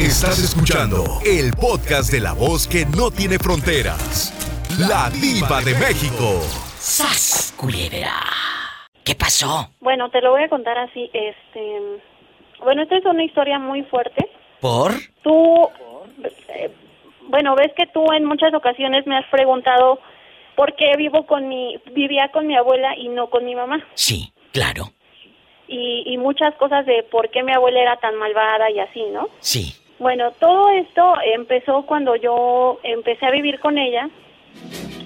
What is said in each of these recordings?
Estás escuchando el podcast de la voz que no tiene fronteras. La diva de México. ¡Sas, culebra! ¿Qué pasó? Bueno, te lo voy a contar así. Este, bueno, esta es una historia muy fuerte. ¿Por? Tú, eh, bueno, ves que tú en muchas ocasiones me has preguntado por qué vivo con mi, vivía con mi abuela y no con mi mamá. Sí, claro. Y, y muchas cosas de por qué mi abuela era tan malvada y así, ¿no? Sí. Bueno, todo esto empezó cuando yo empecé a vivir con ella,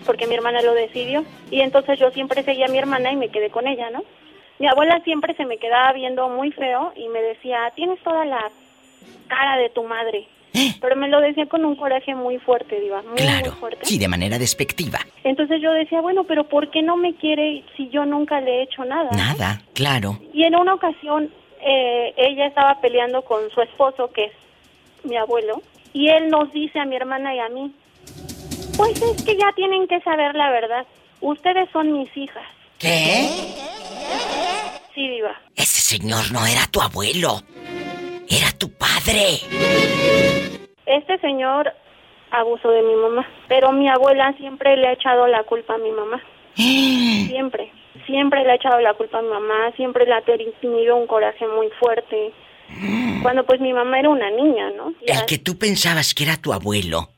porque mi hermana lo decidió, y entonces yo siempre seguía a mi hermana y me quedé con ella, ¿no? Mi abuela siempre se me quedaba viendo muy feo y me decía, tienes toda la cara de tu madre. Pero me lo decía con un coraje muy fuerte, Diva, muy, Claro. muy fuerte. Sí, de manera despectiva. Entonces yo decía, bueno, pero ¿por qué no me quiere si yo nunca le he hecho nada? Nada, claro. Y en una ocasión eh, ella estaba peleando con su esposo, que es mi abuelo, y él nos dice a mi hermana y a mí, pues es que ya tienen que saber la verdad. Ustedes son mis hijas. ¿Qué? Sí, diva. Ese señor no era tu abuelo. Era tu padre. Este señor abusó de mi mamá, pero mi abuela siempre le ha echado la culpa a mi mamá. Siempre. Siempre le ha echado la culpa a mi mamá, siempre le ha tenido un coraje muy fuerte. Cuando pues mi mamá era una niña, ¿no? El que tú pensabas que era tu abuelo.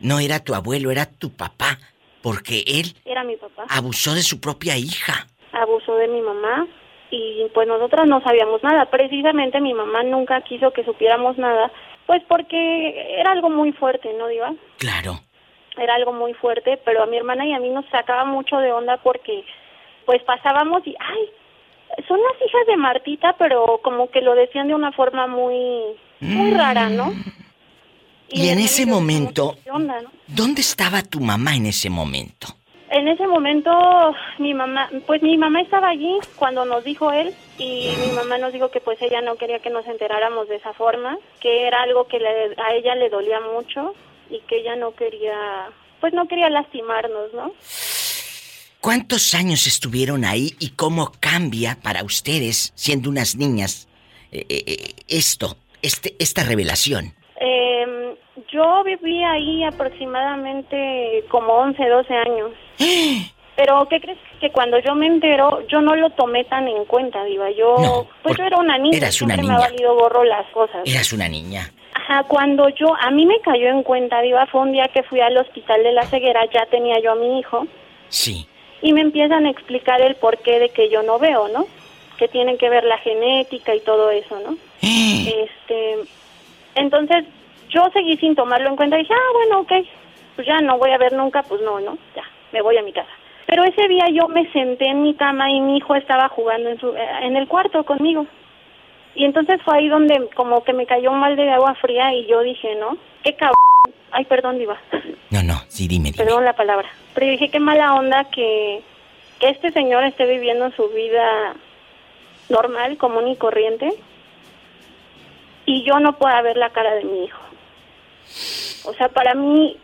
No era tu abuelo, era tu papá. Porque él Era mi papá. abusó de su propia hija. abusó de mi mamá y pues nosotras no sabíamos nada. Precisamente mi mamá nunca quiso que supiéramos nada, pues porque era algo muy fuerte, ¿no, Diva? Claro. Era algo muy fuerte, pero a mi hermana y a mí nos sacaba mucho de onda porque pues pasábamos y, ay, son las hijas de Martita, pero como que lo decían de una forma muy, muy rara, ¿no? Y mi en ese momento, ¿qué onda, no? ¿dónde estaba tu mamá en ese momento? En ese momento, mi mamá, pues mi mamá estaba allí cuando nos dijo él y mi mamá nos dijo que pues ella no quería que nos enteráramos de esa forma, que era algo que le- a ella le dolía mucho y que ella no quería, pues no quería lastimarnos, ¿no? ¿Cuántos años estuvieron ahí y cómo cambia para ustedes, siendo unas niñas, eh, eh, eh, esto, este, esta revelación? Eh, yo viví ahí aproximadamente como 11, 12 años. Pero, ¿qué crees? Que cuando yo me entero, yo no lo tomé tan en cuenta, Diva. Yo, No, pues yo era una niña. eras una siempre me niña. ha valido borro las cosas. Eras una niña. Ajá, cuando yo, a mí me cayó en cuenta, Diva, fue un día que fui al hospital de la ceguera, ya tenía yo a mi hijo, Sí. Y me empiezan a explicar el porqué de que yo no veo, ¿no? Que tienen que ver la genética y todo eso, ¿no? Este, entonces, yo seguí sin tomarlo en cuenta y dije, ah, bueno, ok, pues ya no voy a ver nunca, pues no, ¿no? Ya, me voy a mi casa. Pero ese día yo me senté en mi cama y mi hijo estaba jugando en, su, en el cuarto conmigo. Y entonces fue ahí donde como que me cayó un mal de agua fría y yo dije, ¿no? Qué cabrón. Ay, perdón, Diva. No, no, sí, dime, dime. Perdón la palabra. Pero dije, qué mala onda que, que este señor esté viviendo su vida normal, común y corriente, y yo no pueda ver la cara de mi hijo. O sea, para mí,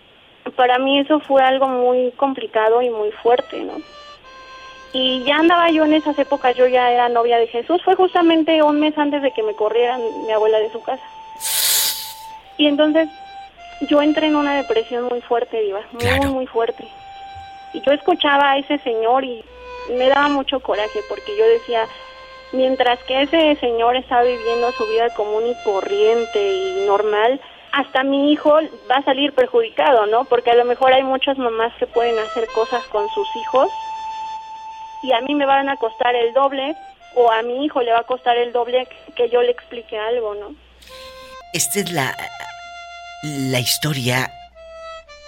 para mí eso fue algo muy complicado y muy fuerte, ¿no? Y ya andaba yo en esas épocas, yo ya era novia de Jesús. Fue justamente un mes antes de que me corrieran mi abuela de su casa. Y entonces yo entré en una depresión muy fuerte, Diva, muy, Claro. muy fuerte. Y yo escuchaba a ese señor y me daba mucho coraje porque yo decía, mientras que ese señor está viviendo su vida común y corriente y normal, hasta mi hijo va a salir perjudicado, ¿no? Porque a lo mejor hay muchas mamás que pueden hacer cosas con sus hijos y a mí me van a costar el doble o a mi hijo le va a costar el doble que yo le explique algo, ¿no? Esta es la, la historia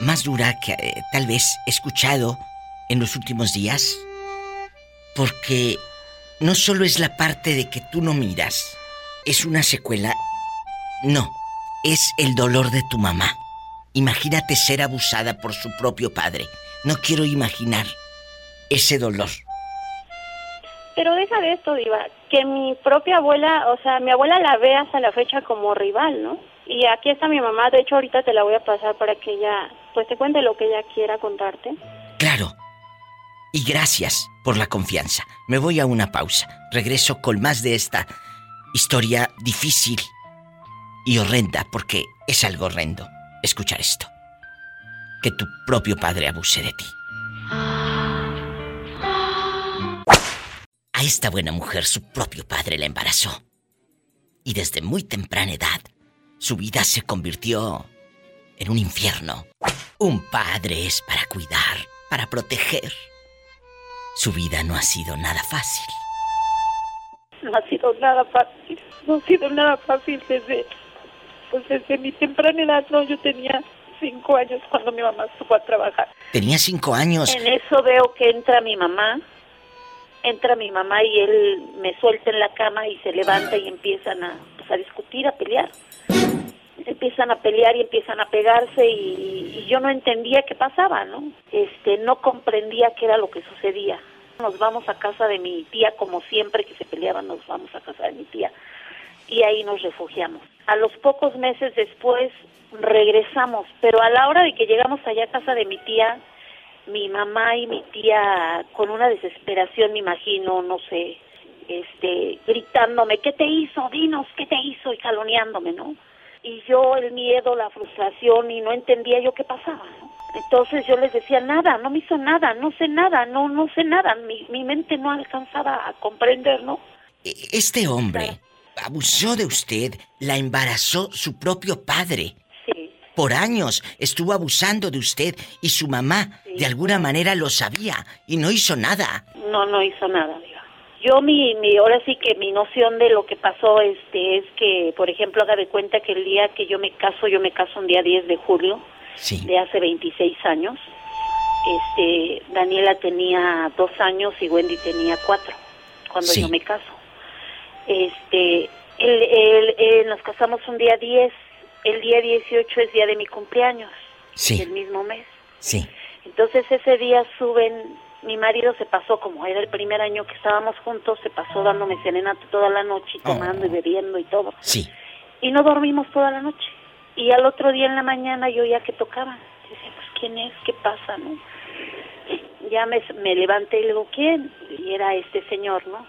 más dura que eh, tal vez he escuchado en los últimos días. Porque no solo es la parte de que tú no miras, es una secuela. No, es el dolor de tu mamá. Imagínate ser abusada por su propio padre. No quiero imaginar ese dolor. Pero deja de esto, Diva, que mi propia abuela, o sea, mi abuela la ve hasta la fecha como rival, ¿no? Y aquí está mi mamá, de hecho ahorita te la voy a pasar para que ella, pues te cuente lo que ella quiera contarte. Claro. Y gracias por la confianza. Me voy a una pausa. Regreso con más de esta historia difícil y horrenda porque es algo horrendo escuchar esto. Que tu propio padre abuse de ti. A esta buena mujer su propio padre la embarazó. Y desde muy temprana edad, su vida se convirtió en un infierno. Un padre es para cuidar, para proteger. Su vida no ha sido nada fácil. No ha sido nada fácil. No ha sido nada fácil desde, pues desde mi temprana edad. No, yo tenía cinco años cuando mi mamá estuvo a trabajar. Tenía cinco años. En eso veo que entra mi mamá. Entra mi mamá y él me suelta en la cama y se levanta y empiezan a, pues, a discutir, a pelear empiezan a pelear y empiezan a pegarse y, y, yo no entendía qué pasaba, ¿no? Este, no comprendía qué era lo que sucedía. Nos vamos a casa de mi tía, como siempre que se peleaban, nos vamos a casa de mi tía y ahí nos refugiamos. A los pocos meses después regresamos, pero a la hora de que llegamos allá a casa de mi tía, mi mamá y mi tía con una desesperación, me imagino, no sé, este, gritándome, ¿qué te hizo? Dinos, ¿qué te hizo? Y caloneándome, ¿no? y yo el miedo, la frustración y no entendía yo qué pasaba. Entonces yo les decía nada, no me hizo nada, no sé nada, no no sé nada, mi, mi mente no alcanzaba a comprender, ¿no? E, este hombre abusó de usted, la embarazó su propio padre. Por años estuvo abusando de usted y su mamá de alguna manera lo sabía y no hizo nada. No, no hizo nada yo mi, mi ahora sí que mi noción de lo que pasó este es que por ejemplo haga de cuenta que el día que yo me caso yo me caso un día 10 de julio de hace 26 años. Este Daniela tenía dos años y Wendy tenía cuatro cuando yo me caso. Este él, nos casamos un día 10 el día 18 es día de mi cumpleaños sí. el mismo mes sí entonces ese día suben mi marido se pasó, como era el primer año que estábamos juntos, se pasó dándome serenata toda la noche, oh. tomando y bebiendo y todo. Sí. Y no dormimos toda la noche. Y al otro día en la mañana yo ya que tocaba, decía, pues ¿quién es? ¿Qué pasa? no Ya me, me levanté y le digo, ¿quién? Y era este señor, ¿no?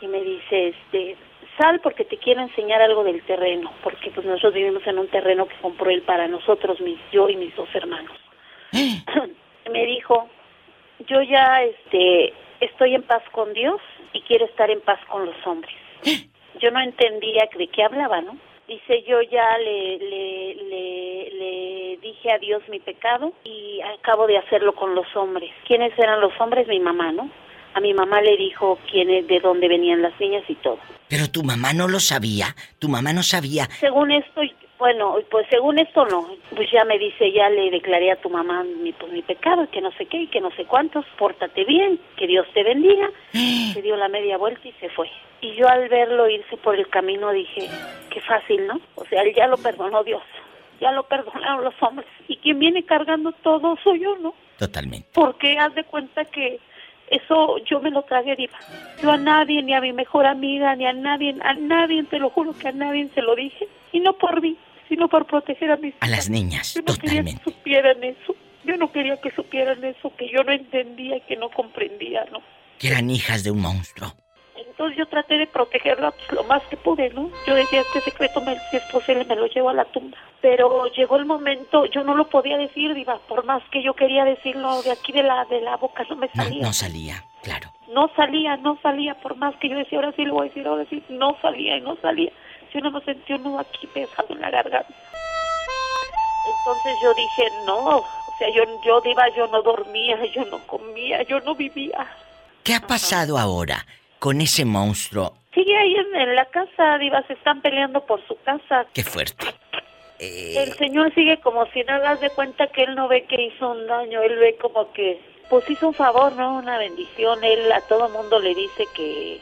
Y me dice, este, sal porque te quiero enseñar algo del terreno, porque pues nosotros vivimos en un terreno que compró él para nosotros, mis, yo y mis dos hermanos. me dijo, yo ya este estoy en paz con Dios y quiero estar en paz con los hombres. Yo no entendía de qué hablaba, ¿no? Dice, yo ya le, le, le, le dije a Dios mi pecado y acabo de hacerlo con los hombres. ¿Quiénes eran los hombres? Mi mamá, ¿no? A mi mamá le dijo quién de dónde venían las niñas y todo. Pero tu mamá no lo sabía. Tu mamá no sabía. Según esto, bueno, pues según esto no, pues ya me dice, ya le declaré a tu mamá mi, pues, mi pecado, que no sé qué, y que no sé cuántos, pórtate bien, que Dios te bendiga. se dio la media vuelta y se fue. Y yo al verlo irse por el camino dije, qué fácil, ¿no? O sea, él ya lo perdonó Dios, ya lo perdonaron los hombres. Y quien viene cargando todo soy yo, ¿no? Totalmente. Porque haz de cuenta que eso yo me lo tragué, Diva. Yo a nadie, ni a mi mejor amiga, ni a nadie, a nadie, te lo juro que a nadie se lo dije. Y no por mí, sino por proteger a mis A las niñas, yo no Quería que supieran eso. Yo no quería que supieran eso, que yo no entendía y que no comprendía, ¿no? Que eran hijas de un monstruo. Entonces yo traté de protegerla pues, lo más que pude, ¿no? Yo decía, este secreto, me, si es posible, me lo llevo a la tumba. Pero llegó el momento, yo no lo podía decir, Diva, por más que yo quería decirlo de aquí de la, de la boca, no me salía. No, no salía, claro. No salía, no salía, por más que yo decía, ahora sí lo voy a decir, ahora sí, no salía y no salía yo no me sentí un nudo aquí pesado en la garganta. Entonces yo dije, no, o sea, yo, yo Diva, yo no dormía, yo no comía, yo no vivía. ¿Qué ha pasado ahora con ese monstruo? Sigue ahí en, la casa, Diva, se están peleando por su casa. Qué fuerte. El eh, señor sigue como si no hagas de cuenta que él no ve que hizo un daño, él ve como que, pues hizo un favor, ¿no? Una bendición, él a todo mundo le dice que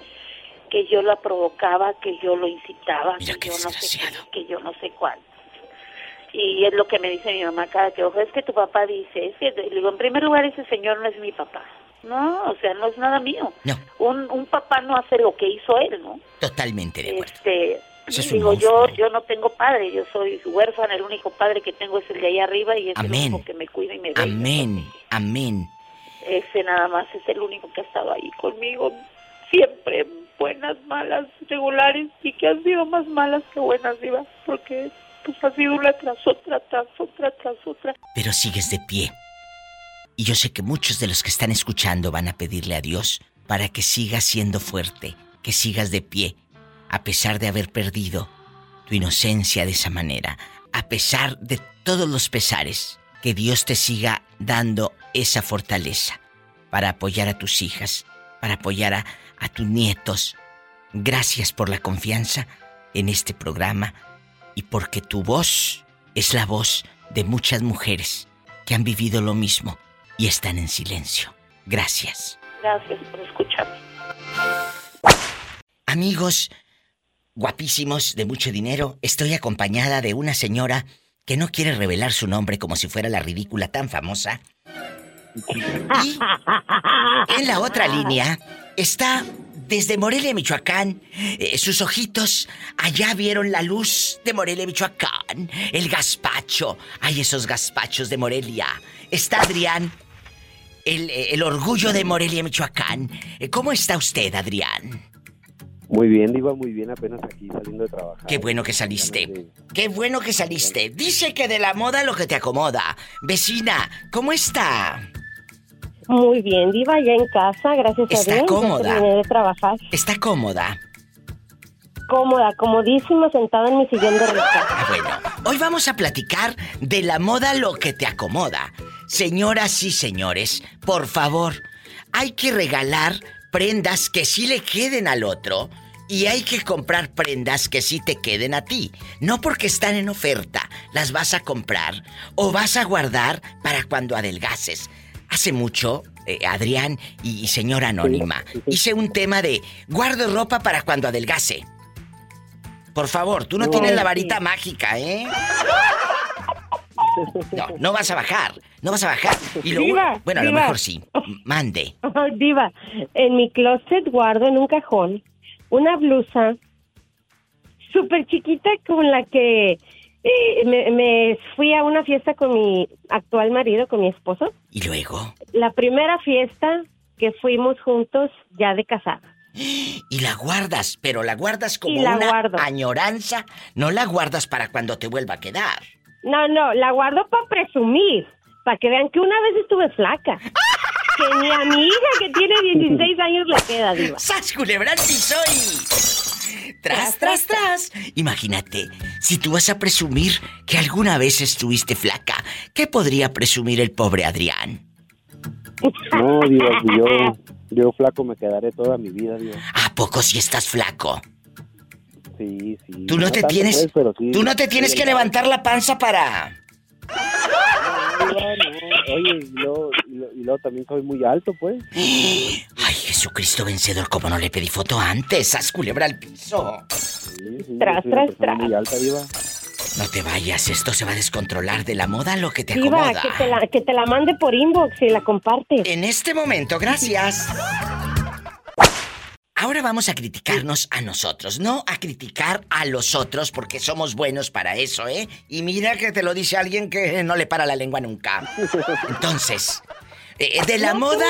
que yo la provocaba, que yo lo incitaba, que yo no sé que yo no sé cuánto. Y es lo que me dice mi mamá cada que ojo, es que tu papá dice, es que, digo, en primer lugar ese señor no es mi papá. No, o sea, no es nada mío. No. Un, un papá no hace lo que hizo él, ¿no? Totalmente de acuerdo. Este, digo, yo yo no tengo padre, yo soy huérfana, el único padre que tengo es el de allá arriba y es el único que me cuida y me ve. Amén, amén. Ese nada más es el único que ha estado ahí conmigo siempre, buenas, malas, regulares y que han sido más malas que buenas, Diva, porque pues ha sido una tras otra, tras otra, tras otra. Pero sigues de pie. Y yo sé que muchos de los que están escuchando van a pedirle a Dios para que sigas siendo fuerte, que sigas de pie, a pesar de haber perdido tu inocencia de esa manera, a pesar de todos los pesares, que Dios te siga dando esa fortaleza para apoyar a tus hijas, para apoyar a, a tus nietos. Gracias por la confianza en este programa y porque tu voz es la voz de muchas mujeres que han vivido lo mismo y están en silencio. Gracias. Gracias por escucharme. Amigos guapísimos de mucho dinero, estoy acompañada de una señora que no quiere revelar su nombre como si fuera la ridícula tan famosa. Y en la otra línea está desde Morelia, Michoacán. Eh, sus ojitos allá vieron la luz de Morelia, Michoacán. El gazpacho. Hay esos gazpachos de Morelia. Está Adrián, el, el orgullo de Morelia, Michoacán. Eh, ¿Cómo está usted, Adrián? Muy bien, Diva, muy bien, apenas aquí saliendo de trabajar. Qué bueno que saliste. Qué bueno que saliste. Dice que de la moda lo que te acomoda. Vecina, ¿cómo está? Muy bien, Diva, ya en casa, gracias a Dios. Está cómoda. Ya terminé de trabajar. Está cómoda. Cómoda, comodísima, sentada en mi sillón de rica. Ah, bueno, hoy vamos a platicar de la moda lo que te acomoda. Señoras y señores, por favor, hay que regalar prendas que sí le queden al otro y hay que comprar prendas que sí te queden a ti. No porque están en oferta, las vas a comprar o vas a guardar para cuando adelgaces. Hace mucho, eh, Adrián y, y señora Anónima, hice un tema de guardo ropa para cuando adelgace. Por favor, tú no, No, tienes la sí. varita mágica, ¿eh? No, no vas a bajar, no vas a bajar. Y lo Diva, bueno, a lo mejor sí. Mande. Ay, Diva, en mi closet guardo en un cajón una blusa súper chiquita con la que eh, me, me fui a una fiesta con mi actual marido, con mi esposo. Y luego, La primera fiesta que fuimos juntos ya de casada. y la guardas, pero la guardas como la una guardo. añoranza, no la guardas para cuando te vuelva a quedar. No, no, la guardo para presumir, para que vean que una vez estuve flaca. Que ni a mi hija que tiene 16 años le queda, Diva. ¡Sas, culebra al piso y... Tras, tras, tras. Imagínate, si tú vas a presumir que alguna vez estuviste flaca, ¿qué podría presumir el pobre Adrián? No, Diva, si yo, yo flaco me quedaré toda mi vida, Diva. ¿A poco si estás flaco? Sí, sí. Tú no te tienes... pues, sí. Tú no te tienes Sí, que levantar la panza para... no. Oye, y luego, y luego- y luego también soy muy alto, pues. Ay, Jesucristo vencedor, como no le pedí foto antes, haz culebra al piso. Sí, sí, Tras, yo tras, tras. muy alta, Diva. No te vayas, esto se va a descontrolar de la moda lo que te Diva, acomoda. que te, la, que te la mande por inbox y la compartes. En este momento, gracias. Ahora vamos a criticarnos a nosotros, no a criticar a los otros porque somos buenos para eso, ¿eh? Y mira que te lo dice alguien que no le para la lengua nunca. Entonces, eh, de la moda,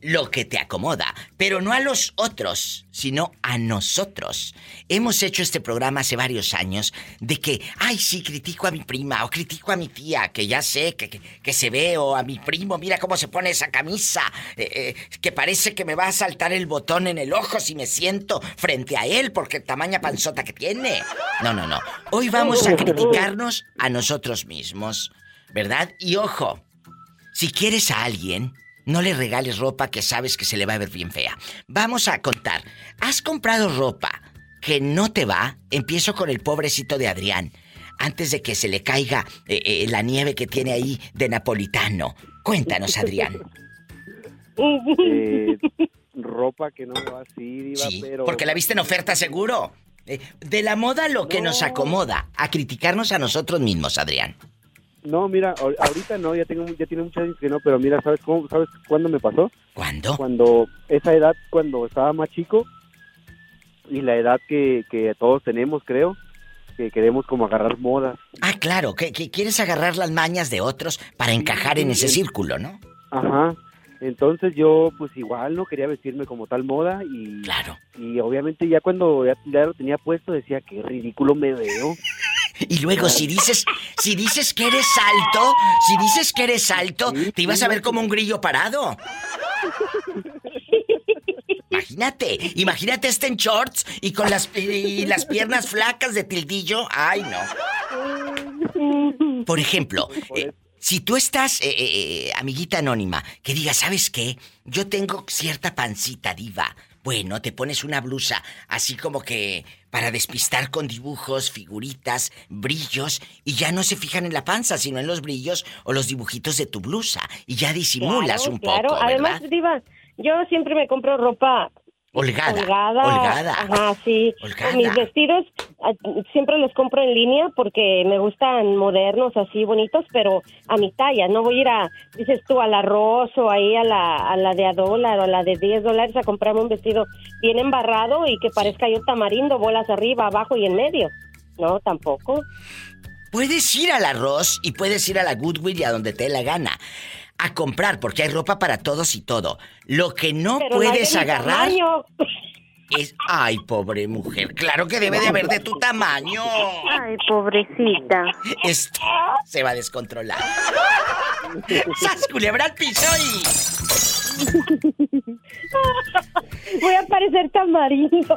lo que te acomoda, pero no a los otros, sino a nosotros. Hemos hecho este programa hace varios años de que, ay, sí, critico a mi prima o critico a mi tía, que ya sé que, que, se ve, o a mi primo, mira cómo se pone esa camisa, eh, eh, que parece que me va a saltar el botón en el ojo si me siento frente a él porque tamaña panzota que tiene. No, no, no. Hoy vamos a criticarnos a nosotros mismos, ¿verdad? Y ojo, si quieres a alguien, no le regales ropa que sabes que se le va a ver bien fea. Vamos a contar. ¿Has comprado ropa que no te va? Empiezo con el pobrecito de Adrián. Antes de que se le caiga eh, eh, la nieve que tiene ahí de napolitano. Cuéntanos, Adrián. Eh, ropa que no me va así, Diva, Sí, pero... porque la viste en oferta seguro. Eh, de la moda lo que nos No. acomoda. A criticarnos a nosotros mismos, Adrián. No, mira, ahor- ahorita no, ya tengo ya tiene muchos años que no, pero mira, ¿sabes cómo, sabes cuándo me pasó? ¿Cuándo? Cuando esa edad cuando estaba más chico y la edad que, que todos tenemos, creo, que queremos como agarrar modas. Ah, claro, que, que quieres agarrar las mañas de otros para encajar en ese Sí. círculo, ¿no? Ajá. Entonces yo pues igual no quería vestirme como tal moda y, Claro. y obviamente ya cuando ya, ya lo tenía puesto decía que ridículo me veo. Y luego si dices, si dices que eres alto, si dices que eres alto, te ibas a ver como un grillo parado. Imagínate, imagínate este en shorts y con las y las piernas flacas de tildillo. Ay, no. Por ejemplo, eh, si tú estás, eh, eh, amiguita anónima, que diga, ¿sabes qué? Yo tengo cierta pancita diva. Bueno, te pones una blusa así como que para despistar con dibujos, figuritas, brillos, y ya no se fijan en la panza, sino en los brillos o los dibujitos de tu blusa. Y ya disimulas Claro, un claro. poco, Además. Diva, yo siempre me compro ropa Holgada. holgada. Holgada. Ajá, sí. Holgada. Mis vestidos ah, siempre los compro en línea porque me gustan modernos, así bonitos, pero a mi talla. No voy a ir a, dices tú, a la Ross o ahí a la, a la de a dólar o a la de 10 dólares a comprarme un vestido bien embarrado y que parezca yo tamarindo, bolas arriba, abajo y en medio. No, tampoco. Puedes ir al arroz y puedes ir a la Goodwill y a donde te dé la gana. A comprar, porque hay ropa para todos y todo. Lo que no Pero puedes agarrar tamaño. es. Ay, pobre mujer. Claro que debe de haber de tu tamaño. Ay, pobrecita. Esto se va a descontrolar. ¡Sas culebra al piso. Voy a parecer tamarindo.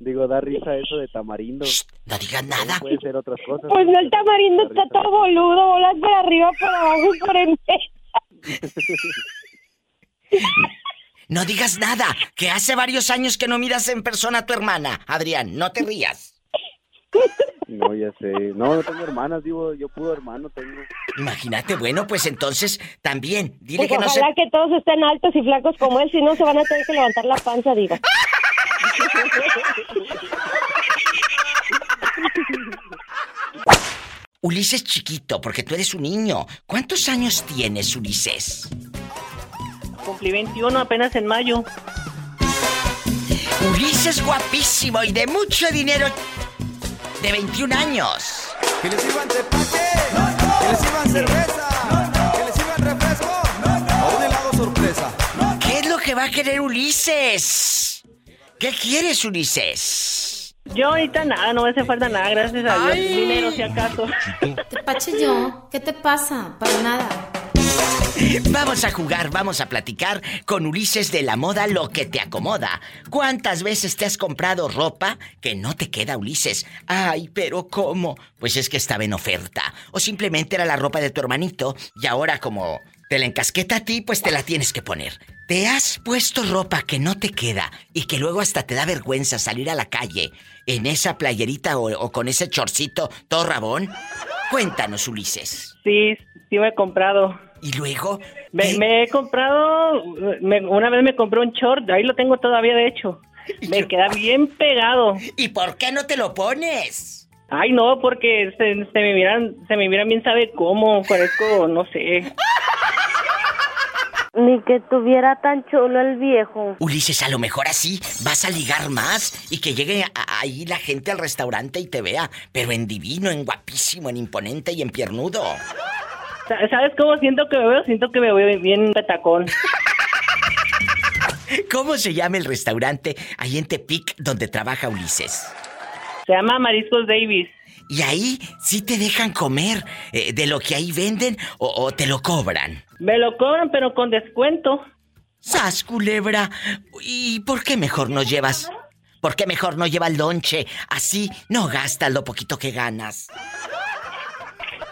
Digo, da risa eso de tamarindo. No digas nada. Puede ser otras cosas. Pues no, el tamarindo está todo boludo, bolas por arriba, por abajo y por en medio. No digas nada. Que hace varios años que no miras en persona a tu hermana. Adrián, no te rías. No, ya sé. No, no tengo hermanas, digo, yo puro hermano tengo. Imagínate, bueno, pues entonces también. Dile Pues que no se... ojalá que todos estén altos y flacos como él, si no se van a tener que levantar la panza, digo. Ulises chiquito, porque tú eres un niño. ¿Cuántos años tienes, Ulises? Cumplí 21 apenas en mayo. Ulises guapísimo y de mucho dinero. De 21 años. Que les sirvan tepache, que les sirvan cerveza, que les sirvan refresco o un helado sorpresa. ¿Qué es lo que va a querer Ulises? ¿Qué quieres, Ulises? Yo ahorita nada, no me hace falta nada, gracias a Dios. Dinero, si acaso. Pache yo, ¿qué te pasa? Para nada. Vamos a jugar, vamos a platicar con Ulises de la moda lo que te acomoda. ¿Cuántas veces te has comprado ropa que no te queda, Ulises? Ay, pero ¿cómo? Pues es que estaba en oferta. O simplemente era la ropa de tu hermanito y ahora como te la encasqueta a ti, pues te la tienes que poner. ¿Te has puesto ropa que no te queda y que luego hasta te da vergüenza salir a la calle en esa playerita o, o con ese chorcito todo rabón? Cuéntanos, Ulises. Sí, sí me he comprado. ¿Y luego? Me, he comprado, me- una vez me compré un short, ahí lo tengo todavía de hecho. Me queda bien pegado. ¿Y por qué no te lo pones? Ay, no, porque se, se me miran, se me miran bien sabe cómo, parezco, no sé. Ni que tuviera tan chulo el viejo. Ulises, a lo mejor así vas a ligar más y que llegue a- ahí la gente al restaurante y te vea, pero en divino, en guapísimo, en imponente y en piernudo. Sa- ¿Sabes cómo siento que me veo? Siento que me veo bien petacón. ¿Cómo se llama el restaurante ahí en Tepic donde trabaja Ulises? Se llama Mariscos Davis. Y ahí sí te dejan comer eh, de lo que ahí venden o, o te lo cobran. Me lo cobran, pero con descuento. ¡Sas, culebra! ¿Y por qué mejor no llevas? ¿Por qué mejor no lleva el lonche? Así no gastas lo poquito que ganas.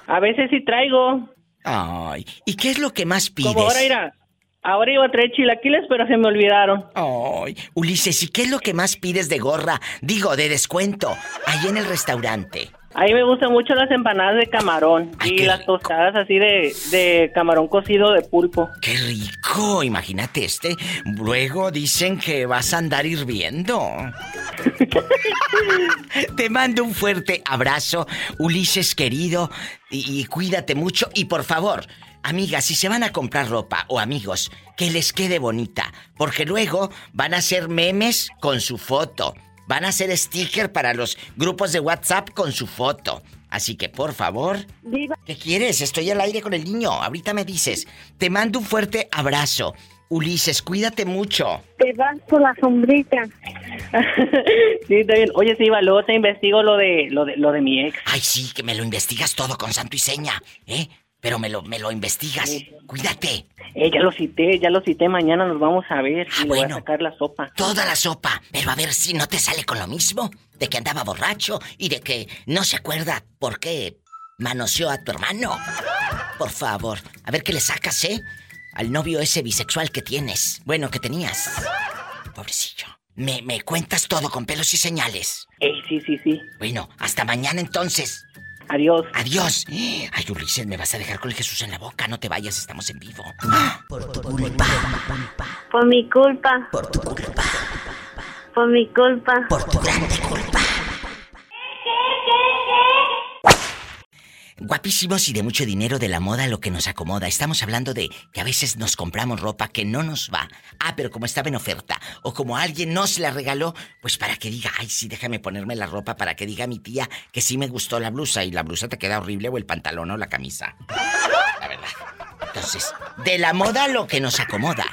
A veces sí traigo. Ay, ¿y qué es lo que más pides? Como ahora irá. Ahora iba a traer chilaquiles, pero se me olvidaron. Ay, Ulises, ¿y qué es lo que más pides de gorra? Digo, de descuento, ahí en el restaurante. A mí me gustan mucho las empanadas de camarón Ay, y las rico. tostadas así de, de camarón cocido de pulpo. ¡Qué rico! Imagínate este. Luego dicen que vas a andar hirviendo. Te mando un fuerte abrazo, Ulises querido, y, y cuídate mucho. Y por favor, amigas, si se van a comprar ropa o amigos, que les quede bonita, porque luego van a hacer memes con su foto. Van a hacer sticker para los grupos de WhatsApp con su foto. Así que por favor, Diva, ¿qué quieres? Estoy al aire con el niño. Ahorita me dices. Te mando un fuerte abrazo. Ulises, cuídate mucho. te vas por la sombrita. sí, está bien. Oye, sí, va, luego te investigo lo de, lo de, lo de mi ex. Ay, sí, que me lo investigas todo con santo y seña, ¿eh? Pero me lo, me lo investigas. Cuídate. Eh, ya lo cité, ya lo cité. Mañana nos vamos a ver Ah, y le voy bueno. a sacar la sopa. Toda la sopa. Pero a ver si no te sale con lo mismo. De que andaba borracho y de que no se acuerda por qué manoseó a tu hermano. Por favor, a ver qué le sacas, ¿eh? Al novio ese bisexual que tienes. Bueno, que tenías. Pobrecillo. Me, me cuentas todo con pelos y señales. Eh, sí, sí, sí. Bueno, hasta mañana entonces. Adiós. Adiós. Ay, Ulises, me vas a dejar con el Jesús en la boca. No te vayas, estamos en vivo. Por tu culpa. Por mi culpa. Por tu culpa. Por mi culpa. Por tu grande culpa. Guapísimos y de mucho dinero de la moda lo que nos acomoda. Estamos hablando de que a veces nos compramos ropa que no nos va. Ah, pero como estaba en oferta. O como alguien nos la regaló, pues para que diga, ay, sí, déjame ponerme la ropa para que diga mi tía que sí me gustó la blusa y la blusa te queda horrible o el pantalón o la camisa. La verdad. Entonces, de la moda lo que nos acomoda.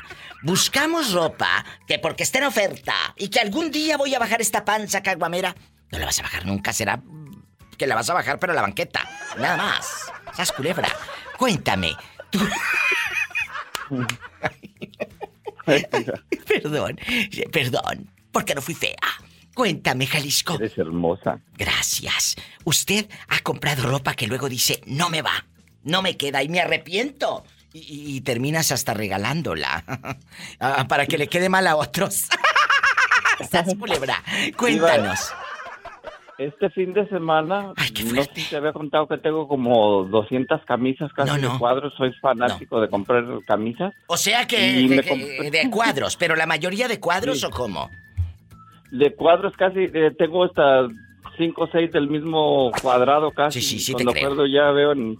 Buscamos ropa que porque está en oferta y que algún día voy a bajar esta panza caguamera. No la vas a bajar nunca, será que la vas a bajar pero a la banqueta. Nada más. Sas culebra. Cuéntame. Tú... perdón, perdón, porque no fui fea. Cuéntame, Jalisco. Eres hermosa. Gracias. Usted ha comprado ropa que luego dice, no me va, no me queda y me arrepiento. Y, y terminas hasta regalándola. Ah, para que le quede mal a otros. Sas culebra. Cuéntanos. Este fin de semana, no sé si te había contado que tengo como 200 camisas casi No, no. de cuadros. Soy fanático de comprar camisas. O sea que, Y compré- de cuadros, pero la mayoría de cuadros Sí. o cómo? De cuadros casi, eh, tengo hasta 5 o 6 del mismo cuadrado casi. Sí, sí, sí Cuando creo. acuerdo ya veo en...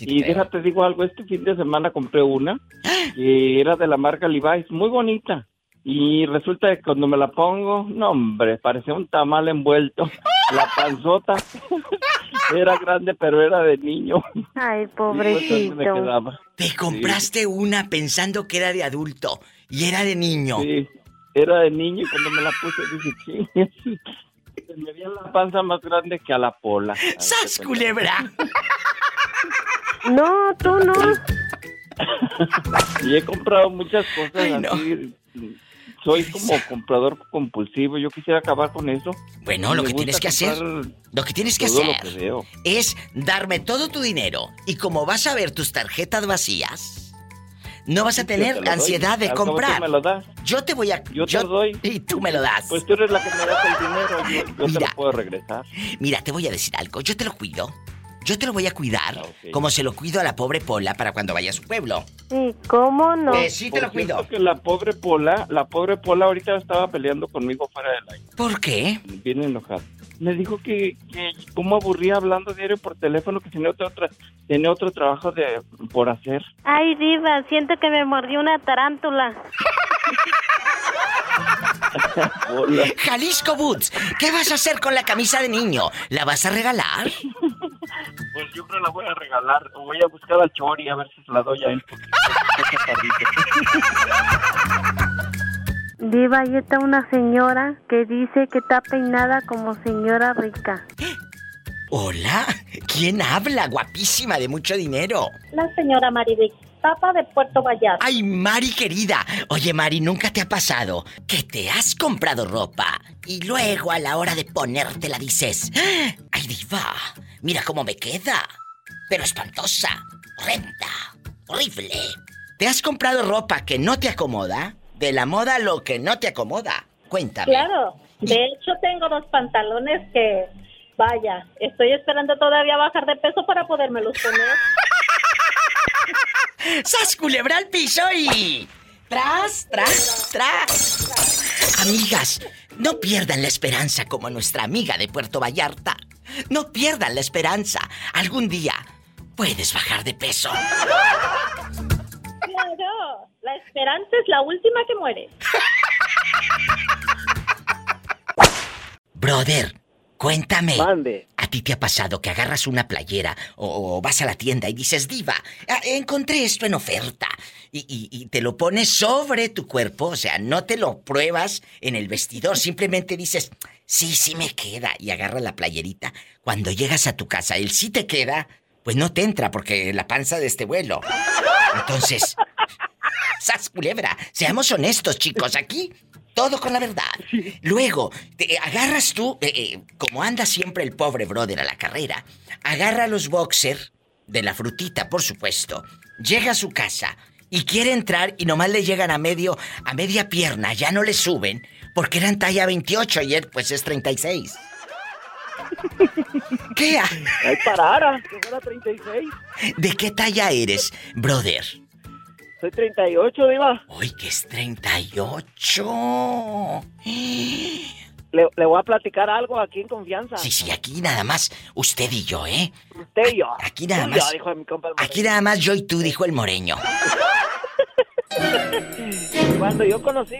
y déjate digo algo, este fin de semana compré una que era de la marca Levi's, muy bonita. Y resulta que cuando me la pongo, no hombre, parecía un tamal envuelto. La panzota era grande, pero era de niño. Ay, pobrecito. Te compraste una pensando que era de adulto y era de niño. Sí, era de niño y cuando me la puse dije, sí, se me veía la panza más grande que a la pola. ¡Sas, culebra! No, tú no. Y he comprado muchas cosas Ay, no. así. Soy como comprador compulsivo. Yo quisiera acabar con eso. Bueno, lo que tienes que hacer, lo que tienes que hacer lo que veo. es darme todo tu dinero y como vas a ver tus tarjetas vacías, no vas a te tener ansiedad de comprar. me lo das. Yo te voy a Yo te lo doy. y tú me lo das. Pues tú eres la que me das el dinero. Yo, yo te Mira. lo puedo regresar. Mira, te voy a decir algo. Yo te lo cuido. Yo te lo voy a cuidar Ah, como se lo cuido a la pobre Pola para cuando vaya a su pueblo. Sí, ¿cómo no? Eh, sí te Por lo cuido. que la pobre Pola, la pobre Pola ahorita estaba peleando conmigo fuera del aire. ¿Por qué? Bien enojada. Me dijo que, que cómo aburría hablando diario por teléfono, que tenía otro, tra- tenía otro trabajo de por hacer. Ay, diva, siento que me mordió una tarántula. Jalisco Boots, ¿qué vas a hacer con la camisa de niño? ¿La vas a regalar? Pues yo creo la voy a regalar. o Voy a buscar al Chori a ver si se la doy a él. porque está chaparrito. Diva, ahí está una señora que dice que está peinada como señora rica. Hola, ¿quién habla? Guapísima, de mucho dinero. La señora Maribel Papa de Puerto Vallarta. Ay, Mari querida. Oye, Mari, ¿nunca te ha pasado que te has comprado ropa y luego a la hora de ponértela dices, "Ah, ay, diva, mira cómo me queda, pero espantosa, horrenda, horrible? ¿Te has comprado ropa que no te acomoda? De la moda lo que no te acomoda. Cuéntame. Claro. De hecho, tengo dos pantalones que, vaya, estoy esperando todavía bajar de peso para podérmelos poner. ¡Sas culebra al piso y... Tras, tras, tras. Amigas, no pierdan la esperanza como nuestra amiga de Puerto Vallarta. No pierdan la esperanza. Algún día puedes bajar de peso. Claro. La esperanza es la última que muere. Brother, cuéntame. Mande. ¿A ti te ha pasado que agarras una playera o, o vas a la tienda y dices, diva, ah, encontré esto en oferta? Y, y- y te lo pones sobre tu cuerpo, o sea, no te lo pruebas en el vestidor, simplemente dices, sí, sí me queda, y agarras la playerita. Cuando llegas a tu casa, el sí te queda, pues no te entra porque la panza de este vuelo. Entonces, ¡Sas culebra! Seamos honestos, chicos, aquí todo con la verdad. Luego, te agarras tú, eh, eh, como anda siempre el pobre brother a la carrera, agarra los boxer de la frutita, por supuesto, llega a su casa y quiere entrar y nomás le llegan a medio, a media pierna, ya no le suben, porque eran talla 28 y él pues es 36. ¿Qué? Ay, parara, que fuera 36. ¿De qué talla eres, brother? Soy 38, Diva. Uy, que es 38. Le, le voy a platicar algo aquí en confianza. Sí, sí, aquí nada más usted y yo, ¿eh? Usted y yo. Aquí nada y yo, más. dijo mi compa el Aquí nada más yo y tú, dijo el moreño. Cuando yo conocí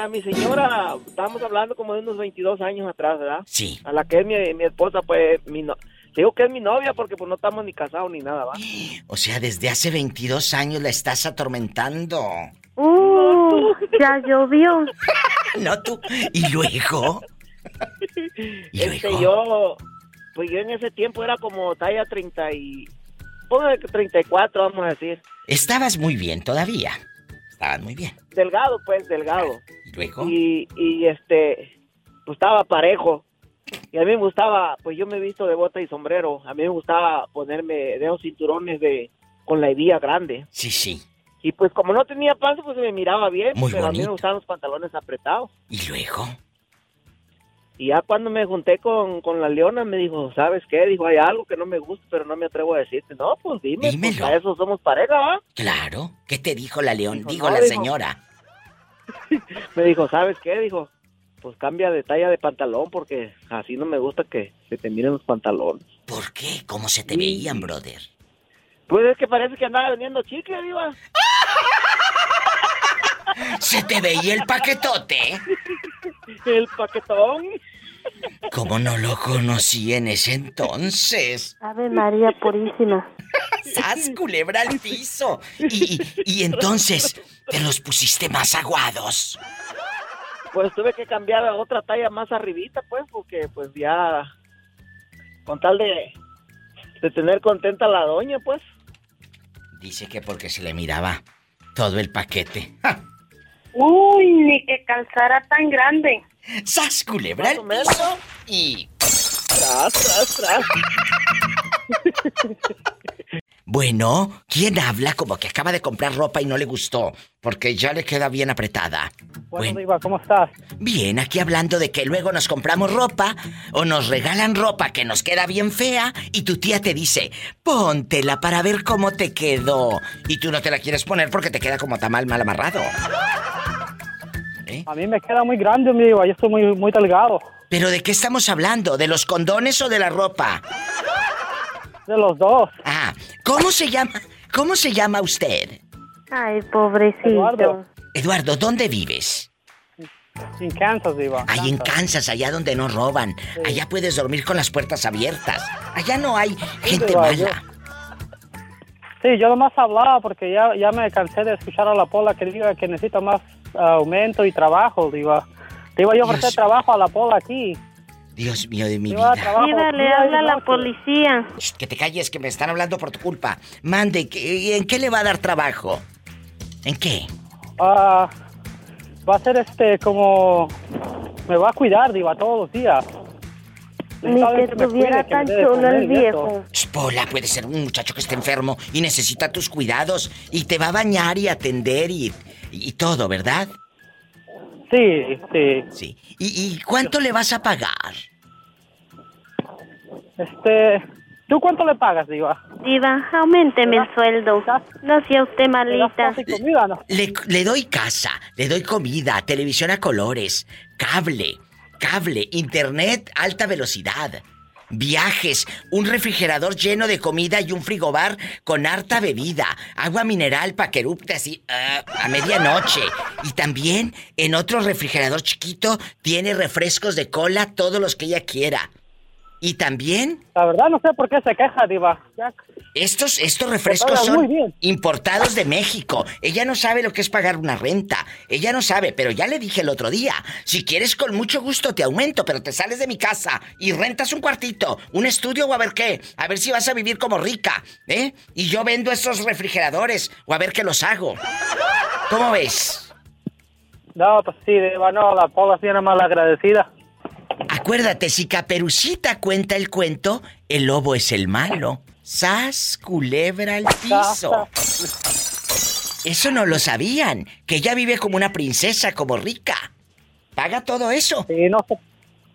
a mi señora, estábamos hablando como de unos 22 años atrás, ¿verdad? Sí. A la que es mi, mi esposa, pues, mi no... digo que es mi novia porque pues no estamos ni casados ni nada, ¿va? O sea, desde hace 22 años la estás atormentando. Uh, ya llovió. No tú. Y luego. ¿Y Este, luego? yo, pues yo en ese tiempo era como talla 30 y... Póngale que 34, vamos a decir. Estabas muy bien todavía. Estabas muy bien. Delgado, pues, delgado. ¿Y luego? Y, y este, pues estaba parejo. Y a mí me gustaba, pues yo me he visto de bota y sombrero. A mí me gustaba ponerme de esos cinturones de con la hebilla grande. Sí, sí. Y pues como no tenía panza, pues me miraba bien. Muy pero a mí me gustaban los pantalones apretados. ¿Y luego? Y ya cuando me junté con, con la leona, me dijo, ¿sabes qué? Dijo, hay algo que no me gusta, pero no me atrevo a decirte. No, pues dime, pues, Dímelo. a eso somos pareja, ¿va? Claro. ¿Qué te dijo la león? Dijo, Digo, no, la dijo. señora. Me dijo, ¿sabes qué? Dijo, pues cambia de talla de pantalón porque así no me gusta que se te miren los pantalones. ¿Por qué? ¿Cómo se te veían, brother? Pues es que parece que andaba vendiendo chicle, diva. ¿Se te veía el paquetote? El paquetón. ¿Cómo no lo conocí en ese entonces? Ave María Purísima. ¡Sas, culebra al piso! Y, y- y entonces, ¿te los pusiste más aguados? Pues tuve que cambiar a otra talla más arribita, pues, porque pues ya con tal de, de tener contenta a la doña, pues. Dice que porque se le miraba todo el paquete. ¡Ja! Uy, ni que calzara tan grande. ¡Sas, culebra! Y... Tras, tras, tras. Bueno, ¿quién habla como que acaba de comprar ropa y no le gustó? Porque ya le queda bien apretada. Bueno, Diva, ¿cómo estás? Bien, aquí hablando de que luego nos compramos ropa o nos regalan ropa que nos queda bien fea y tu tía te dice, póntela para ver cómo te quedó. Y tú no te la quieres poner porque te queda como tamal mal amarrado. A mí me queda muy grande, mi Diva, yo estoy muy, muy delgado. ¿Pero de qué estamos hablando? ¿De los condones o de la ropa? De los dos. Ah, ¿cómo se llama? ¿Cómo se llama usted? Ay, pobrecito. Eduardo. Eduardo, ¿dónde vives? En Kansas, Diva. Ahí en Kansas, allá donde no roban. Allá puedes dormir con las puertas abiertas. Allá no hay gente Diva, yo- mala. Sí, yo nomás hablaba porque ya, ya me cansé de escuchar a la Pola que diga que necesita más ah, aumento y trabajo, Diva. Te iba yo a ofrecer Dios. trabajo a la Pola aquí. Dios mío de mi a vida. trabajo. Mira, le habla y la policía. Shh, Que te calles, que me están hablando por tu culpa. Mande, ¿qué- ¿en qué le va a dar trabajo? ¿En qué? Ah, va a ser este como... Me va a cuidar, Diva, todos los días. Ni que estuviera tan chulo el viejo. Shh, Pola, puede ser un muchacho que esté enfermo y necesita tus cuidados y te va a bañar y atender y, y todo, ¿verdad? Sí, sí. Sí. ¿Y, y cuánto le vas a pagar? Este... ¿Tú cuánto le pagas, Diva? Diva, aumenteme el sueldo. No sea usted ¿Me das malita. y comida, no? Le, le doy casa, le doy comida, televisión a colores, cable, cable, internet, alta velocidad. viajes, un refrigerador lleno de comida y un frigobar con harta bebida, agua mineral para que erupte así ah, a medianoche. Y también en otro refrigerador chiquito tiene refrescos de cola todos los que ella quiera. Y también La verdad no sé por qué se queja, Diva. Estos, estos refrescos son importados de México. Ella no sabe lo que es pagar una renta. Ella no sabe, pero ya le dije el otro día. Si quieres, con mucho gusto te aumento, pero te sales de mi casa y rentas un cuartito, un estudio o a ver qué. A ver si vas a vivir como rica, ¿eh? Y yo vendo esos refrigeradores o a ver qué los hago. ¿Cómo ves? No, pues sí, Diva, no, la Pola sí era mal agradecida. Acuérdate, si Caperucita cuenta el cuento, el lobo es el malo. Sas, culebra al piso. Eso no lo sabían, que ella vive como una princesa, como rica. Paga todo eso. Sí, no sé.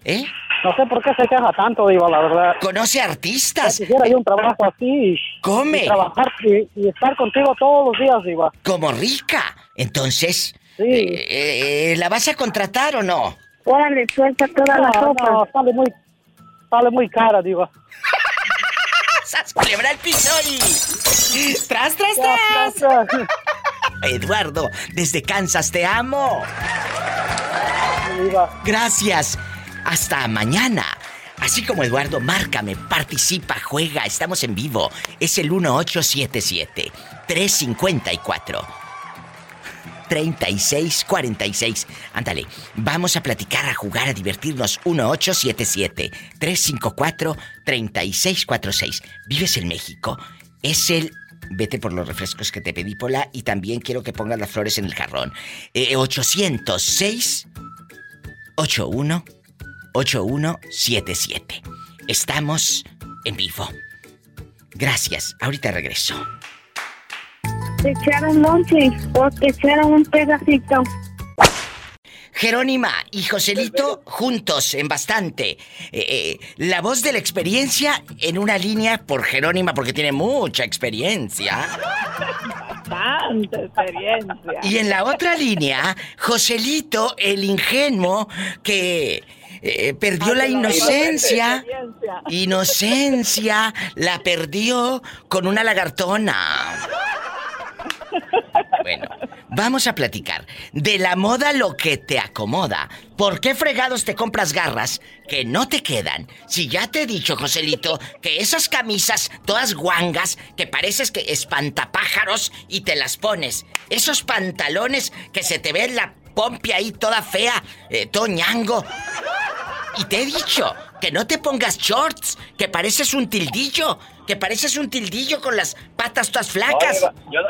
¿Eh? No sé por qué se queja tanto, Diva, la verdad. Conoce artistas. Ya quisiera yo un trabajo así y, Come. y trabajar y, y estar contigo todos los días, Diva. Como rica. Entonces, Sí. eh, eh, ¿la vas a contratar o no? Órale, suelta toda la No, sopa. no, sale muy, sale muy cara, Diva. ¡Sas, culebra al piso y... ¡Tras, tras, Ya, tras! Eduardo, desde Kansas te amo. Diva. Gracias. Hasta mañana. Así como Eduardo, márcame, participa, juega, estamos en vivo. Es el 1877 354 3646. Ándale, vamos a platicar, a jugar, a divertirnos. 1877 354 3646. ¿Vives en México? Es el Vete por los refrescos que te pedí, Pola, y también quiero que pongas las flores en el jarrón. Eh, 806 81 8177. Estamos en vivo. Gracias. Ahorita regreso. Te echaron lonche o te echaron un pedacito. Jerónima y Joselito juntos en bastante. Eh, eh, la voz de la experiencia en una línea por Jerónima porque tiene mucha experiencia. Bastante experiencia. Y en la otra línea, Joselito, el ingenuo que eh, perdió la inocencia. Inocencia la perdió con una lagartona. Bueno, vamos a platicar de la moda lo que te acomoda. ¿Por qué fregados te compras garras que no te quedan? Si ya te he dicho, Joselito, que esas camisas todas guangas que pareces que espantapájaros y te las pones. Esos pantalones que se te ve la pompia ahí toda fea, eh, todo ñango. Y te he dicho que no te pongas shorts, que pareces un tildillo, que pareces un tildillo con las patas todas flacas. Yo,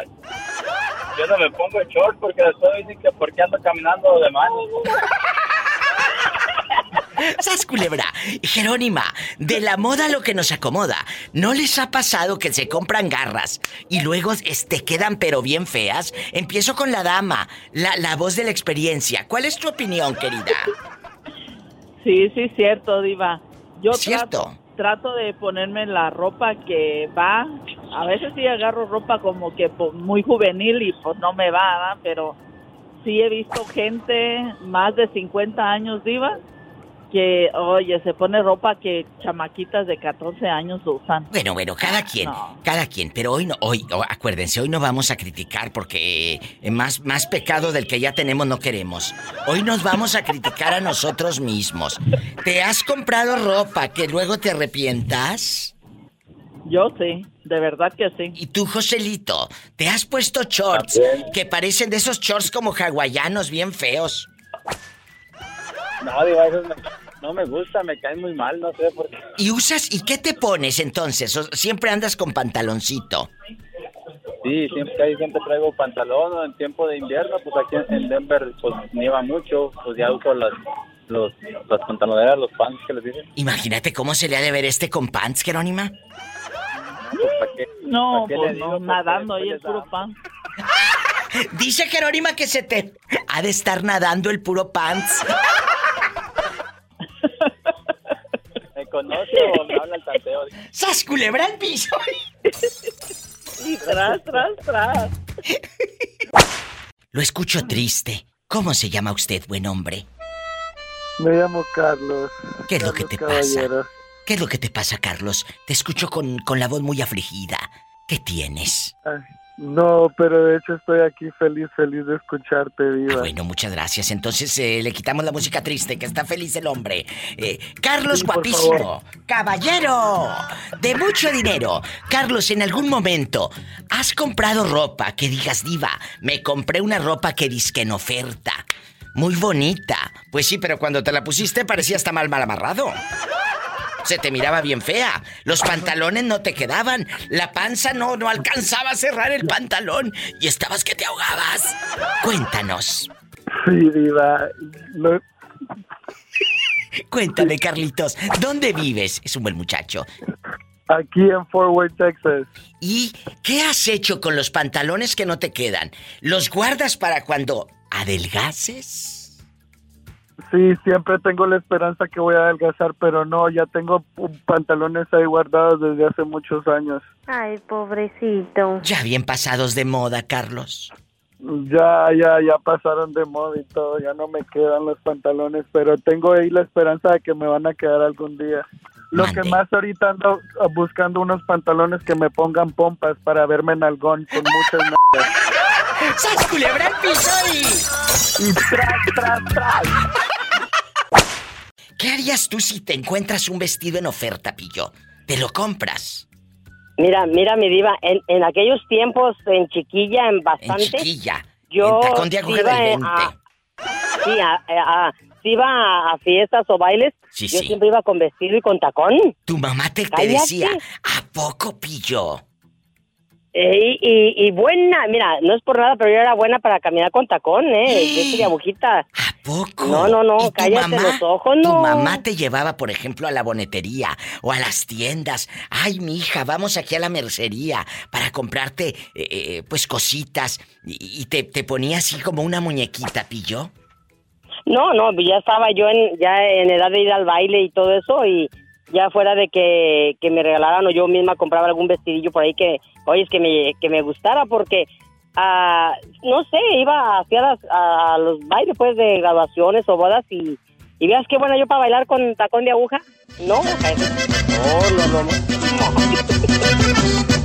yo no me pongo short porque después dicen que porque ando caminando de mano. ¡Sas culebra! Jerónima, de la moda lo que nos acomoda. ¿No les ha pasado que se compran garras y luego es- te quedan pero bien feas? Empiezo con la dama, la, la voz de la experiencia. ¿Cuál es tu opinión, querida? Sí, sí, cierto, Diva. Yo Cierto. Trato, trato de ponerme la ropa que va. A veces sí agarro ropa como que muy juvenil y pues no me va, ¿verdad? pero sí he visto gente más de 50 años, Diva, que, oye, se pone ropa que chamaquitas de 14 años usan. Bueno, bueno, cada quien, cada quien, pero hoy no, hoy, oh, acuérdense, hoy no vamos a criticar porque eh, más, más pecado del que ya tenemos no queremos. Hoy nos vamos a criticar a nosotros mismos. ¿Te has comprado ropa que luego te arrepientas? Yo sí, de verdad que sí. ¿Y tú, Joselito, te has puesto shorts que parecen de esos shorts como hawaianos bien feos? No, digo, eso me- no me gusta, me cae muy mal, no sé por qué. ¿Y usas, y qué te pones entonces? ¿O siempre andas con pantaloncito? Sí, siempre, casi siempre traigo pantalón o en tiempo de invierno, pues aquí en Denver pues nieva mucho, pues ya uso las, los, las pantaloneras, los pants que les dicen. Imagínate cómo se le ha de ver este con pants, Jerónima. No, ¿Para qué pues le digo? no, Porque nadando ahí el puro pan. Dice Jerónima que se te ha de estar nadando el puro pants. ¿Me conoce o me habla el tanteo? ¡Sas culebra al piso! Y tras, tras, tras. Lo escucho triste. ¿Cómo se llama usted, buen hombre? Me llamo Carlos. ¿Qué es lo que te pasa? ¿Qué es lo que te pasa, Carlos? Te escucho con, con la voz muy afligida. ¿Qué tienes? Ay, no, pero de hecho estoy aquí feliz, feliz de escucharte, Diva. Ah, bueno, muchas gracias. Entonces eh, le quitamos la música triste, que está feliz el hombre. Eh, Carlos Sí, guapísimo, caballero, de mucho dinero. Carlos, en algún momento, ¿has comprado ropa que digas, diva, me compré una ropa que disque en oferta? Muy bonita. Pues sí, pero cuando te la pusiste parecía hasta mal mal amarrado. Se te miraba bien fea. Los pantalones no te quedaban. La panza no, no alcanzaba a cerrar el pantalón. Y estabas que te ahogabas. Cuéntanos. Sí, Diva. No- Cuéntame, Carlitos. ¿Dónde vives? Es un buen muchacho. aquí en Fort Worth, Texas. ¿Y qué has hecho con los pantalones que no te quedan? ¿Los guardas para cuando adelgaces? Sí, siempre tengo la esperanza que voy a adelgazar, pero no, ya tengo pantalones ahí guardados desde hace muchos años. Ay, pobrecito. Ya bien pasados de moda, Carlos. Ya, ya, ya pasaron de moda y todo, ya no me quedan los pantalones, pero tengo ahí la esperanza de que me van a quedar algún día. Lo que más ahorita ando uh, buscando unos pantalones que me pongan pompas para verme en algón con muchas. ¡Sas culebra al piso y... Y tras, tras, tras. ¿Qué harías tú si te encuentras un vestido en oferta, Pillo? ¿Te lo compras? Mira, mira, mi diva, en, en aquellos tiempos, en chiquilla, en bastante. En chiquilla. Yo en tacón de aguja iba del en- 20. a- sí, a, iba a, fiestas o bailes, Sí, yo sí. siempre iba con vestido y con tacón. Tu mamá te, te decía, ¿a poco, Pillo? Eh, y, y, y buena, mira, no es por nada, pero yo era buena para caminar con tacón, ¿eh? Yo soy agujita. ¿A poco? No, no, no, ¿Y tu cállate mamá? los ojos, Tu no. mamá te llevaba, por ejemplo, a la bonetería o a las tiendas. Ay, mi hija, vamos aquí a la mercería para comprarte, eh, eh, pues, cositas. Y, y te, te ponía así como una muñequita, Pillo. No, no, ya estaba yo en, ya en edad de ir al baile y todo eso y ya fuera de que, que me regalaran o yo misma compraba algún vestidillo por ahí que, oye, es que me, que me gustara porque, ah, no sé, iba hacia las, a los bailes pues de graduaciones o bodas y, y veas qué buena yo para bailar con tacón de aguja. No, no, no, no.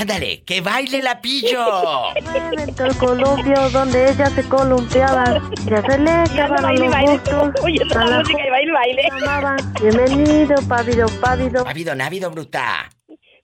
Ándale, que baile la Pillo. Inventó el columpio donde ella se columpiaba. Ya se le acabaron baile, los baile, gustos. oyendo la música y baile, baile. Bienvenido, pávido, pávido. Ávido, návido, bruta.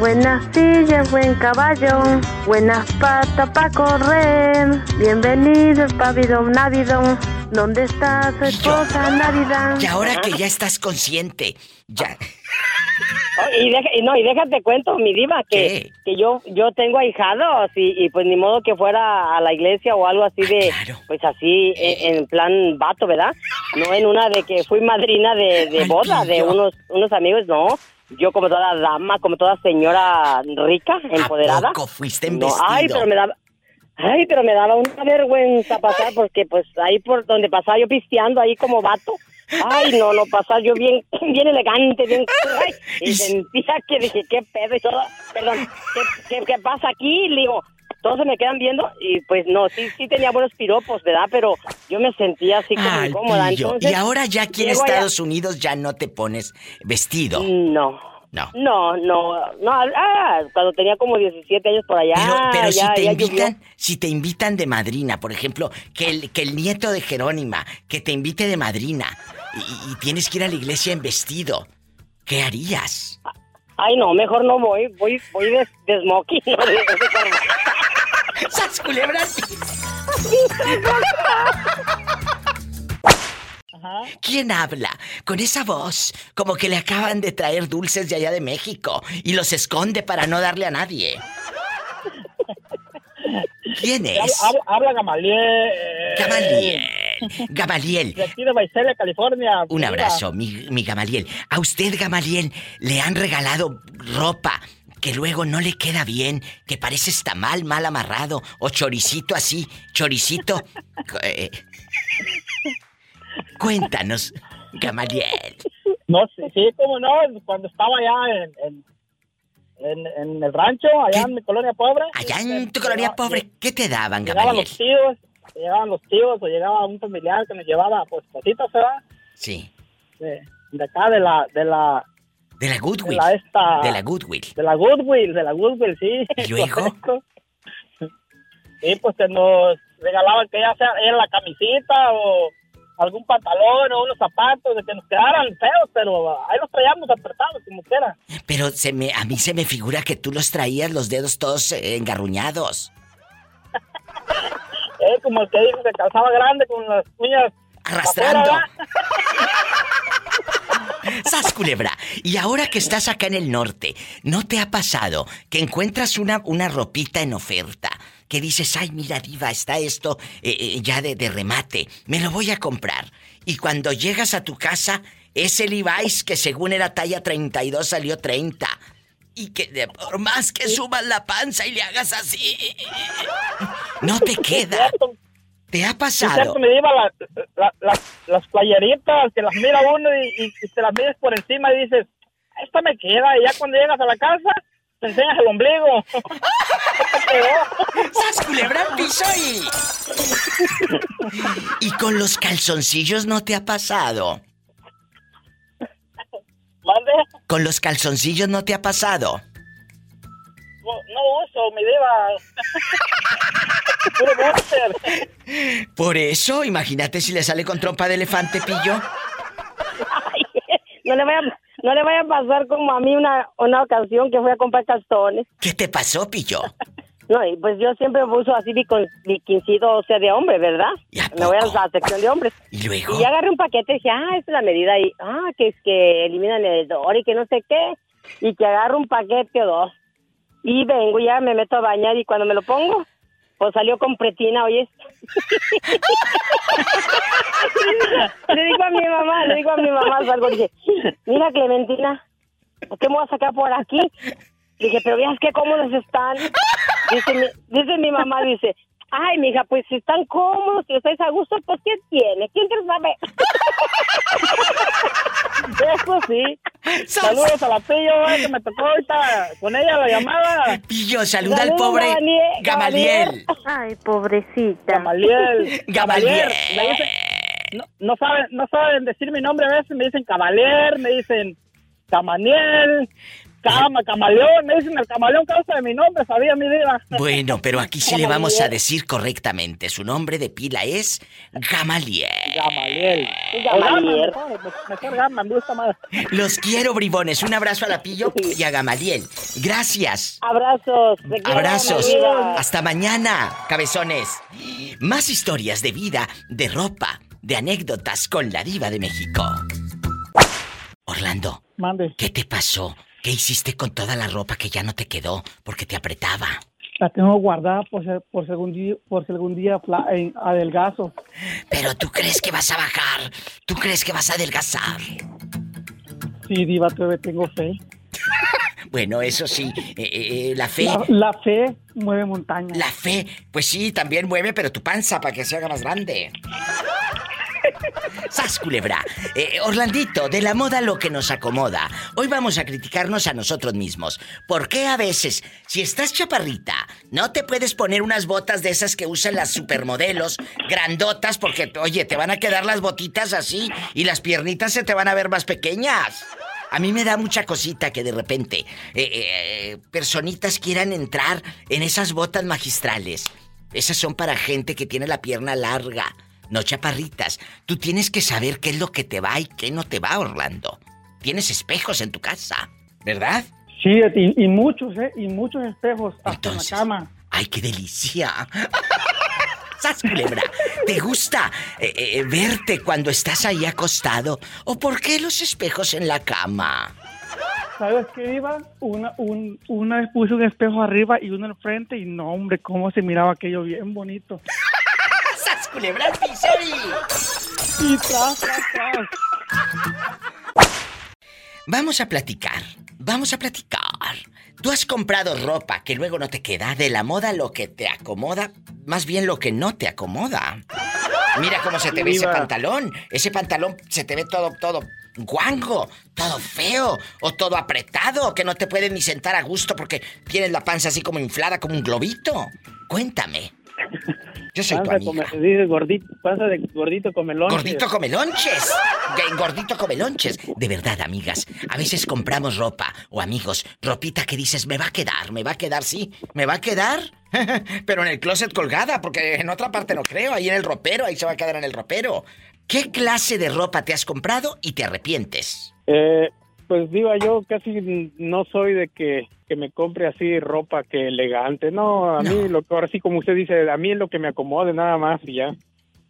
buenas sillas, buen caballo, buenas patas para correr. Bienvenido, pávido, návido. ¿Dónde está su esposa, Navidad? Y ahora que ya estás consciente, ya. Oh, y, deja- y no, y déjate cuento, mi diva, que, que yo yo tengo ahijados y, y pues ni modo que fuera a la iglesia o algo así de, pues así, en, en plan vato, ¿verdad? No en una de que fui madrina de, de boda de unos, unos amigos, no. Yo como toda dama, como toda señora rica, empoderada. poco fuiste en No, ay, pero me daba... Ay, pero me daba una vergüenza pasar porque pues ahí por donde pasaba yo pisteando ahí como vato. Ay, no, no, pasaba yo bien, bien elegante, bien... ay, y sentía que dije, qué pedo y todo. Perdón, ¿qué, qué, qué pasa aquí? Le digo, todos se me quedan viendo y pues no, sí, sí tenía buenos piropos, ¿verdad? Pero yo me sentía así como Ay, incómoda. Entonces, y ahora ya aquí en allá- Estados Unidos ya no te pones vestido. No. No. No, no, no, ah, cuando tenía como 17 años por allá. Pero, pero ya, si te llovió. invitan, si te invitan de madrina, por ejemplo, que el, que el nieto de Jerónima, que te invite de madrina, y, y tienes que ir a la iglesia en vestido, ¿qué harías? Ay, no, mejor no voy, voy, voy de, de smoking. ¿no? De- de- ¡Sas culebras! ¿Quién habla? Con esa voz, como que le acaban de traer dulces de allá de México y los esconde para no darle a nadie. ¿Quién es? Habla, habla Gamaliel. Gamaliel. Gamaliel. De aquí de California. Un abrazo, mi, mi Gamaliel. A usted, Gamaliel, le han regalado ropa que luego no le queda bien, que parece está mal, mal amarrado, o choricito así, choricito. Eh, Cuéntanos, Gamaliel. No, sí, sí, cómo no, cuando estaba allá en, en, en, en el rancho, allá en mi colonia pobre. Allá en tu colonia pobre, ¿qué te daban, Llegaban Gamaliel? los tíos, llegaban los tíos o llegaba un familiar que nos llevaba, pues, cositas, ¿verdad? Sí. De, de acá, de la, de la, De la Goodwill. de la esta... De la Goodwill. De la Goodwill, de la Goodwill, sí. ¿Y luego? Sí, pues que nos regalaban que ya sea era la camisita o algún pantalón o unos zapatos de que nos quedaran feos, pero ahí los traíamos apretados como quiera. Pero se me, a mí se me figura que tú los traías los dedos todos eh, engarruñados. Eh, como el que dijo que calzaba grande con las uñas Arrastrando. ¡Sas, culebra! Y ahora que estás acá en el norte, ¿no te ha pasado que encuentras una, una ropita en oferta? Que dices, ay, mira, diva, está esto eh, eh, ya de, de remate, me lo voy a comprar. Y cuando llegas a tu casa, ese Levi's que según era talla 32 salió 30. Y que de- por más que subas la panza y le hagas así, no te queda. ¿Te ha pasado? me iba la- la- la- las playeritas que las mira uno y, y, y te las mides por encima y dices, esta me queda. Y ya cuando llegas a la casa, te enseñas el ombligo. ¡Sas, culebra. ¿Y con los calzoncillos no te ha pasado? ¿Mande? ¿Con los calzoncillos no te ha pasado? No, uso, mi diva. Puro boxer. Por eso, imagínate si le sale con trompa de elefante, pillo. No le vaya, no le vaya a pasar como a mí una, una ocasión que fui a comprar calzones. ¿Qué te pasó, pillo? No, y pues yo siempre uso así biquincido, o sea, de hombre, ¿verdad? Me voy a la sección de hombres. ¿Y luego? Y ya agarré un paquete y dije, ah, esa es la medida. Y, ah, que es que eliminan el hedor y que no sé qué. Y que agarro un paquete o dos. Y vengo, ya me meto a bañar y cuando me lo pongo, pues salió con pretina, oye. le digo a mi mamá, le digo a mi mamá, salgo, le dije, mira Clementina, ¿qué me voy a sacar por aquí? Dije, pero veas qué cómodos están. Dice mi, dice mi mamá, dice, ay, mija, pues si están cómodos, si estáis a gusto, pues ¿qué tiene? ¿Quién te sabe? Eso sí. Saludos a la pillo, eh, que me tocó ahorita con ella la llamada. Pillo, saluda al pobre Gamaliel. Ay, pobrecita. Gamaliel. Gamaliel. Me dicen- no, no saben, no saben decir mi nombre a veces, me dicen Cavalier, me dicen Camaniel, Cama, Camaleón, me dicen el camaleón causa de mi nombre, sabía mi vida. Bueno, pero aquí sí le vamos a decir correctamente. Su nombre de pila es Gamaliel. Gamaliel. Gamaliel. Mejor, mejor Gama, me gusta más. Los quiero, bribones. Un abrazo a la Pillo y a Gamaliel. Gracias. Abrazos. Abrazos. Hasta mañana, cabezones. Más historias de vida, de ropa, de anécdotas con la diva de México. Orlando, Mande. ¿qué te pasó? ¿Qué hiciste con toda la ropa que ya no te quedó porque te apretaba? La tengo guardada por, por, si algún día, por si algún día en- adelgazo. Pero tú crees que vas a bajar, tú crees que vas a adelgazar. Sí, diva, todavía tengo fe. Bueno, eso sí, eh, eh, eh, la fe. La, la fe mueve montañas. La fe, pues sí, también mueve, pero tu panza para que se haga más grande. ¡Sas, culebra! Eh, Orlandito, de la moda lo que nos acomoda. Hoy vamos a criticarnos a nosotros mismos. ¿Por qué a veces, si estás chaparrita, no te puedes poner unas botas de esas que usan las supermodelos, grandotas, porque, oye, te van a quedar las botitas así y las piernitas se te van a ver más pequeñas? A mí me da mucha cosita que de repente eh, eh, personitas quieran entrar en esas botas magistrales. Esas son para gente que tiene la pierna larga, no chaparritas. Tú tienes que saber qué es lo que te va y qué no te va, Orlando. Tienes espejos en tu casa, ¿verdad? Sí, y, y muchos, ¿eh? Y muchos espejos hasta en la cama. ¡Ay, qué delicia! ¡Sas, culebra! ¿Te gusta eh, eh, verte cuando estás ahí acostado? ¿O por qué los espejos en la cama? ¿Sabes qué, Iba? Una, un, una vez puse un espejo arriba y uno enfrente y no, hombre, cómo se miraba aquello bien bonito. ¡Sas, y- tras, tras, tras. Vamos a platicar, vamos a platicar. Tú has comprado ropa que luego no te queda, de la moda lo que te acomoda, más bien lo que no te acomoda. Mira cómo se te ve ese pantalón. Ese pantalón se te ve todo, todo guango, todo feo, o todo apretado, que no te puedes ni sentar a gusto porque tienes la panza así como inflada como un globito. Cuéntame. Yo soy tu amiga. come- dice gordito, pasa de gordito comelón. Gordito comelonches. G- Gordito comelonches. De verdad, amigas. A veces compramos ropa. O amigos, ropita que dices, me va a quedar, me va a quedar, sí. ¿Me va a quedar? Pero en el closet colgada, porque en otra parte no creo. Ahí en el ropero, ahí se va a quedar en el ropero. ¿Qué clase de ropa te has comprado y te arrepientes? Eh, pues diva, yo casi no soy de que, que me compre así ropa que elegante. No, a mí lo que ahora sí como usted dice, a mí es lo que me acomode nada más y ya.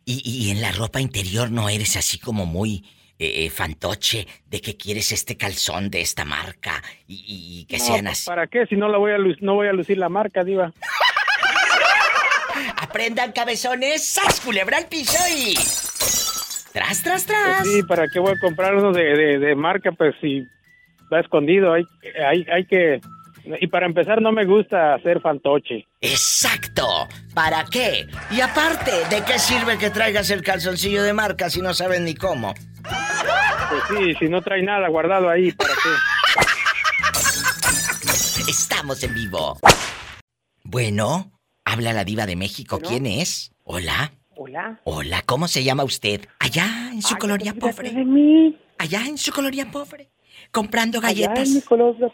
Y, y en la ropa interior no eres así como muy eh, eh, fantoche de que quieres este calzón de esta marca y, y que No, sean pues, así. ¿Para qué? Si no la voy a no voy a lucir la marca, diva. Aprendan cabezones, ¡sas culebra al piso y... Tras, tras, tras. Sí, ¿para qué voy a comprar uno de, de, de marca? Pues si va escondido, hay, hay, hay que... Y para empezar, no me gusta hacer fantoche. Exacto. ¿Para qué? Y aparte, ¿de qué sirve que traigas el calzoncillo de marca si no sabes ni cómo? Pues sí, si no trae nada guardado ahí, ¿para qué? Estamos en vivo. Bueno, habla la diva de México. ¿Quién es? Hola. Hola. Hola, ¿cómo se llama usted? Allá en su colonia pobre. de mí. Allá en su colonia pobre. Comprando Allá galletas. en mi colonia,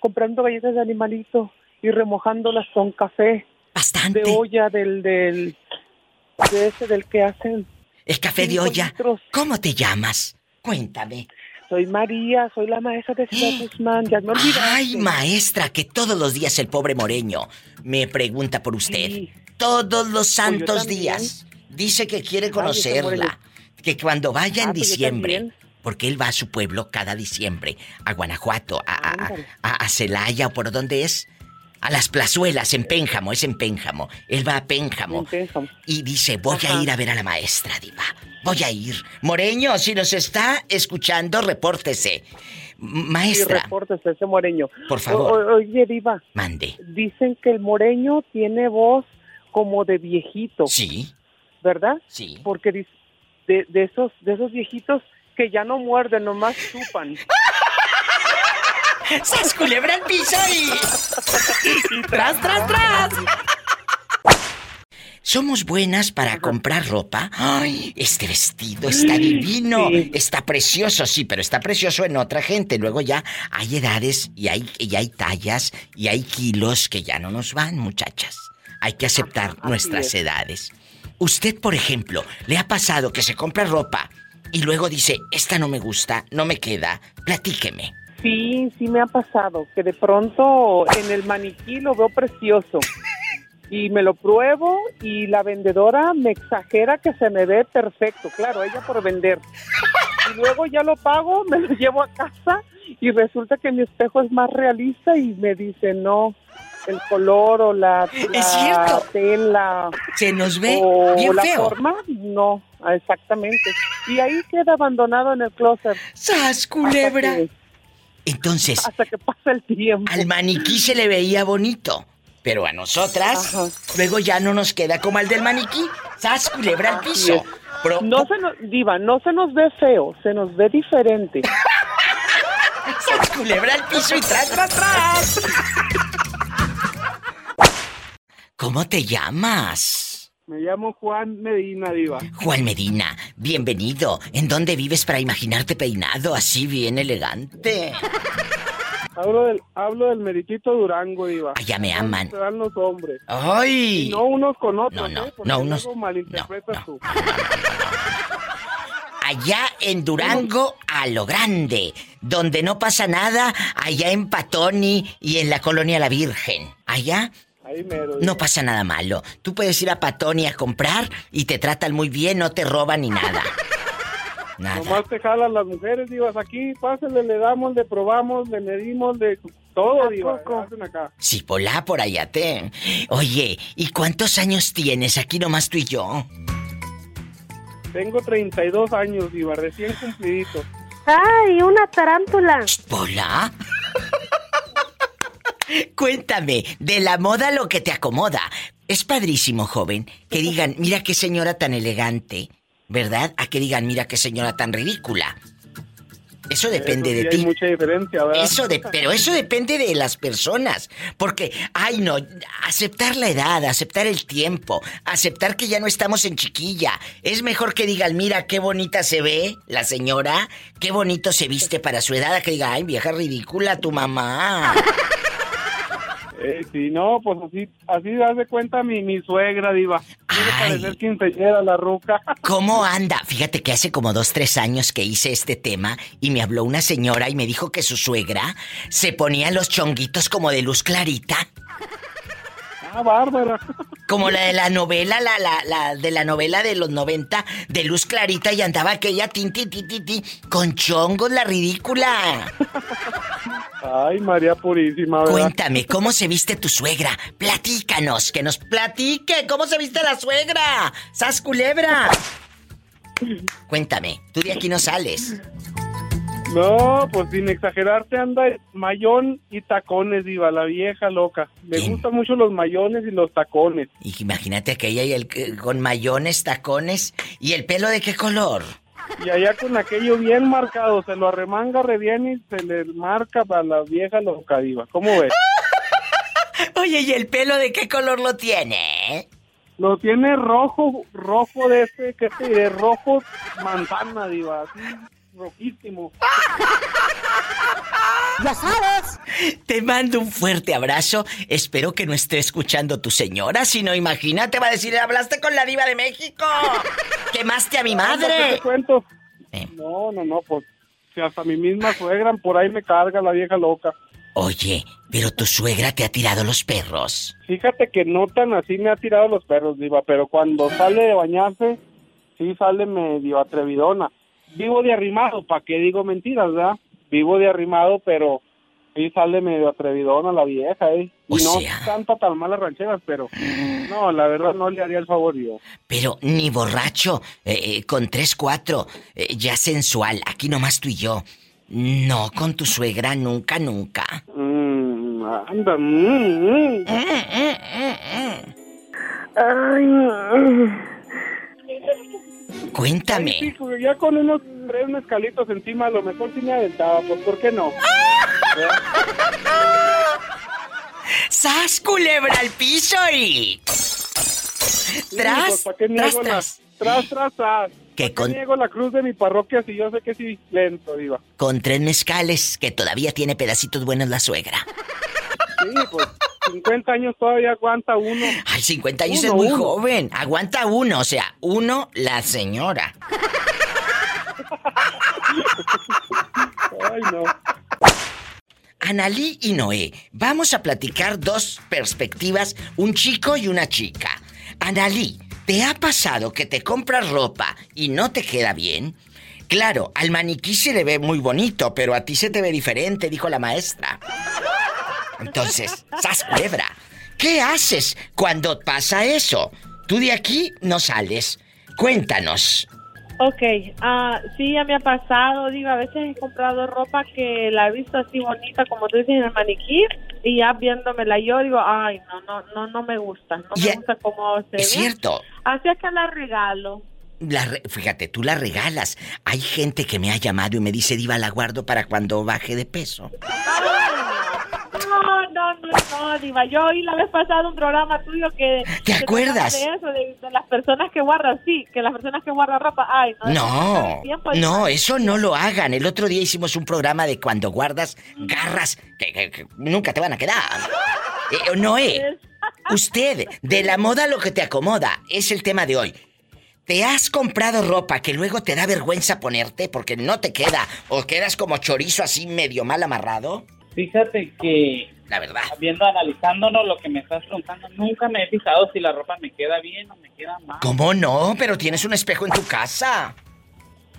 comprando galletas de animalito y remojándolas con café. Bastante. De olla del, del, de ese del que hacen. El café de olla. litros. ¿Cómo te llamas? Cuéntame. Soy María, soy la maestra de Ciudad Guzmán, ya me olvidaste. Ay, maestra, que todos los días el pobre Moreño me pregunta por usted. Todos los santos también. días. Dice que quiere Ay, conocerla. Que cuando vaya en Ah, pues diciembre. Porque él va a su pueblo cada diciembre. A Guanajuato, a, a, a- Celaya o por dónde es. A las plazuelas, en Pénjamo, es en Pénjamo. Él va a Pénjamo. Y dice, voy a ir a ver a la maestra, Diva. Voy a ir. Moreño, si nos está escuchando, repórtese. Sí, Maestra, reportes ese moreño. Por favor. O- oye, Diva, mande. dicen que el moreño tiene voz como de viejito. Sí. ¿Verdad? Sí. Porque de, de esos de esos viejitos que ya no muerden, nomás chupan. ¡Sas culebra al piso y... ¡Tras, tras, tras! Somos buenas para comprar ropa. ¡Ay! Este vestido está divino. Está precioso, sí, pero está precioso en otra gente. Luego ya hay edades y hay, y hay tallas y hay kilos que ya no nos van, muchachas. Hay que aceptar nuestras es. edades. Usted, por ejemplo, le ha pasado que se compra ropa y luego dice, esta no me gusta, no me queda. Platíqueme. Sí, sí me ha pasado, que de pronto en el maniquí lo veo precioso. Y me lo pruebo y la vendedora me exagera que se me ve perfecto, claro, ella por vender. Y luego ya lo pago, me lo llevo a casa y resulta que mi espejo es más realista y me dice, no, el color o la, la tela Se nos ve o bien la feo. forma, no, exactamente. Y ahí queda abandonado en el closet. ¡Sas, culebra! Hasta que- Entonces, hasta que pasa el tiempo. al maniquí se le veía bonito. Pero a nosotras, luego ya no nos queda como al del maniquí. ¡Sas, culebra al piso! no se nos, diva, no se nos ve feo, se nos ve diferente. ¡Sas, culebra al piso y tras, tras, tras! ¿Cómo te llamas? Me llamo Juan Medina, diva. Juan Medina, bienvenido. ¿En dónde vives para imaginarte peinado así bien elegante? Hablo del, hablo del meritito Durango, diva. Allá me aman. Se dan los hombres. ¡Ay! Y no unos con otros, No, no, ¿eh? Porque no, unos- luego malinterpretas tú. Allá en Durango, a lo grande. Donde no pasa nada, allá en Patoni y en la colonia La Virgen. Allá Ahí mero. no pasa nada malo. Tú puedes ir a Patoni a comprar y te tratan muy bien, no te roban ni nada. Nada. Nomás te jalan las mujeres, divas. Aquí, pásenle, le damos, le probamos, le medimos, de todo, diva. Hacen acá. Sí, polá, por allá te. Oye, ¿y cuántos años tienes aquí nomás tú y yo? Tengo 32 años, diva, recién cumplidito. ¡Ay, una tarántula! ¿Pola? Cuéntame, de la moda lo que te acomoda. Es padrísimo, joven, que digan, mira qué señora tan elegante, ¿verdad? A que digan, mira qué señora tan ridícula. Eso depende Eso sí de hay ti. mucha diferencia, ¿verdad? Eso de, pero eso depende de las personas. Porque, ay no, aceptar la edad, aceptar el tiempo, aceptar que ya no estamos en chiquilla. Es mejor que digan, mira qué bonita se ve la señora, qué bonito se viste para su edad, a que diga, ay vieja ridícula tu mamá. Eh, sí, no, pues así, así das de cuenta mi, mi suegra, diva. Quiere parecer quinceañera la ruca. ¿Cómo anda? Fíjate que hace como dos, tres años que hice este tema y me habló una señora y me dijo que su suegra se ponía los chonguitos como de luz clarita. Ah, bárbara. Como la de la novela, la, la, la de la novela de los 90, de luz clarita y andaba aquella tin, tin, tin, tin, tin, con chongos, la ridícula. Ay, María Purísima, ¿verdad? Cuéntame, ¿cómo se viste tu suegra? Platícanos, que nos platique, ¿cómo se viste la suegra? ¡Sas culebra! Cuéntame, tú de aquí no sales. No, pues sin exagerarte anda mayón y tacones, diva, la vieja loca. Le gustan mucho los mayones y los tacones. Y imagínate aquella y el, con mayones, tacones, ¿y el pelo de qué color? Y allá con aquello bien marcado, se lo arremanga re bien y se le marca para la vieja loca, diva. ¿Cómo ves? Oye, ¿y el pelo de qué color lo tiene? Lo tiene rojo, rojo de este, que te diré, rojo manzana, diva, así, rojísimo. ¡Ya sabes! Te mando un fuerte abrazo. Espero que no esté escuchando tu señora, si no, imagínate, va a decir, hablaste con la diva de México. Quemaste a mi ¿Qué madre. te cuento? No, no, no, pues, si hasta mi misma suegra por ahí me carga la vieja loca. Oye, pero tu suegra te ha tirado los perros. Fíjate que no tan así me ha tirado los perros, diva, pero cuando sale de bañarse, sí sale medio atrevidona. Vivo de arrimado, ¿para qué digo mentiras, verdad? Vivo de arrimado, pero sí sale medio atrevidona la vieja, ¿eh? Y no canta tan malas rancheras, pero no, la verdad no le haría el favor yo. Pero ni borracho, eh, eh, con tres, cuatro, eh, ya sensual, aquí nomás tú y yo. No, con tu suegra, nunca, nunca. Mm, anda, mm, mm. Cuéntame. Sí, pues, ya con unos tres mezcalitos encima, a lo mejor sí me aventaba, pues ¿por qué no? ¡Sas, culebra al piso y... Sí, Tras, pues, ¿para qué tras, niego la- tras. Tras, tras, tras. Que ¿Para con- niego la cruz de mi parroquia si yo sé que sí lento, diva? Con tres mezcales, que todavía tiene pedacitos buenos la suegra. Sí, pues 50 años todavía aguanta uno. Ay, 50 años Uno, es muy uno. joven. Aguanta uno, o sea, uno, la señora. Ay, no. Analí y Noé, vamos a platicar dos perspectivas, un chico y una chica. Analí, ¿te ha pasado que te compras ropa y no te queda bien? Claro, al maniquí se le ve muy bonito, pero a ti se te ve diferente, dijo la maestra. Entonces, sas culebra. ¿Qué haces cuando pasa eso? Tú de aquí no sales. Cuéntanos. Ok, ah, sí, ya me ha pasado, digo, a veces he comprado ropa que la he visto así bonita, como tú dices, en el maniquí, y ya viéndomela yo digo, ay, no, no, no, no me gusta, no me gusta cómo se Es ve. cierto. Así es que la regalo. La re- fíjate, tú la regalas. Hay gente que me ha llamado y me dice, Diva, la guardo para cuando baje de peso. No, no, no, no, Diva, yo oí la vez pasada un programa tuyo que... ¿Te acuerdas? De eso, de, de las personas que guardan, sí, que las personas que guardan ropa, ay, no. No, tiempo, no, eso no lo hagan. El otro día hicimos un programa de cuando guardas garras que, que- que nunca te van a quedar. Eh, Noé, usted, de la moda lo que te acomoda, es el tema de hoy. ¿Te has comprado ropa que luego te da vergüenza ponerte porque no te queda o quedas como chorizo así medio mal amarrado? Fíjate que, La verdad. viendo, analizándonos lo que me estás preguntando, nunca me he fijado si la ropa me queda bien o me queda mal. ¿Cómo no? Pero tienes un espejo en tu casa.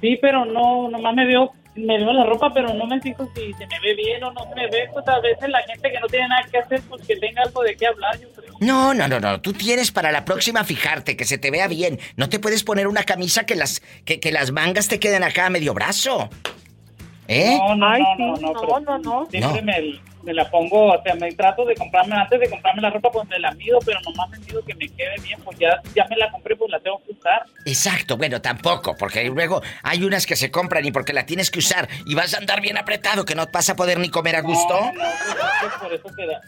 Sí, pero no, nomás me veo, me veo la ropa, pero no me fijo si se me ve bien o no se me ve. Pues a veces la gente que no tiene nada que hacer, pues que tenga algo de qué hablar, yo creo. No, no, no, no. Tú tienes para la próxima fijarte, que se te vea bien. No te puedes poner una camisa que las, que, que las mangas te queden acá a medio brazo. ¿Eh? No, no, Ay, no, sí, no, no, no, no, no. Siempre No. Me, me la pongo, o sea, me trato de comprarme, antes de comprarme la ropa, pues me la mido, pero nomás me mido que me quede bien, pues ya, ya me la compré, pues la tengo que usar. Exacto, bueno, tampoco, porque luego hay unas que se compran y porque la tienes que usar y vas a andar bien apretado que no vas a poder ni comer a gusto. No, no, pues es que por eso te la,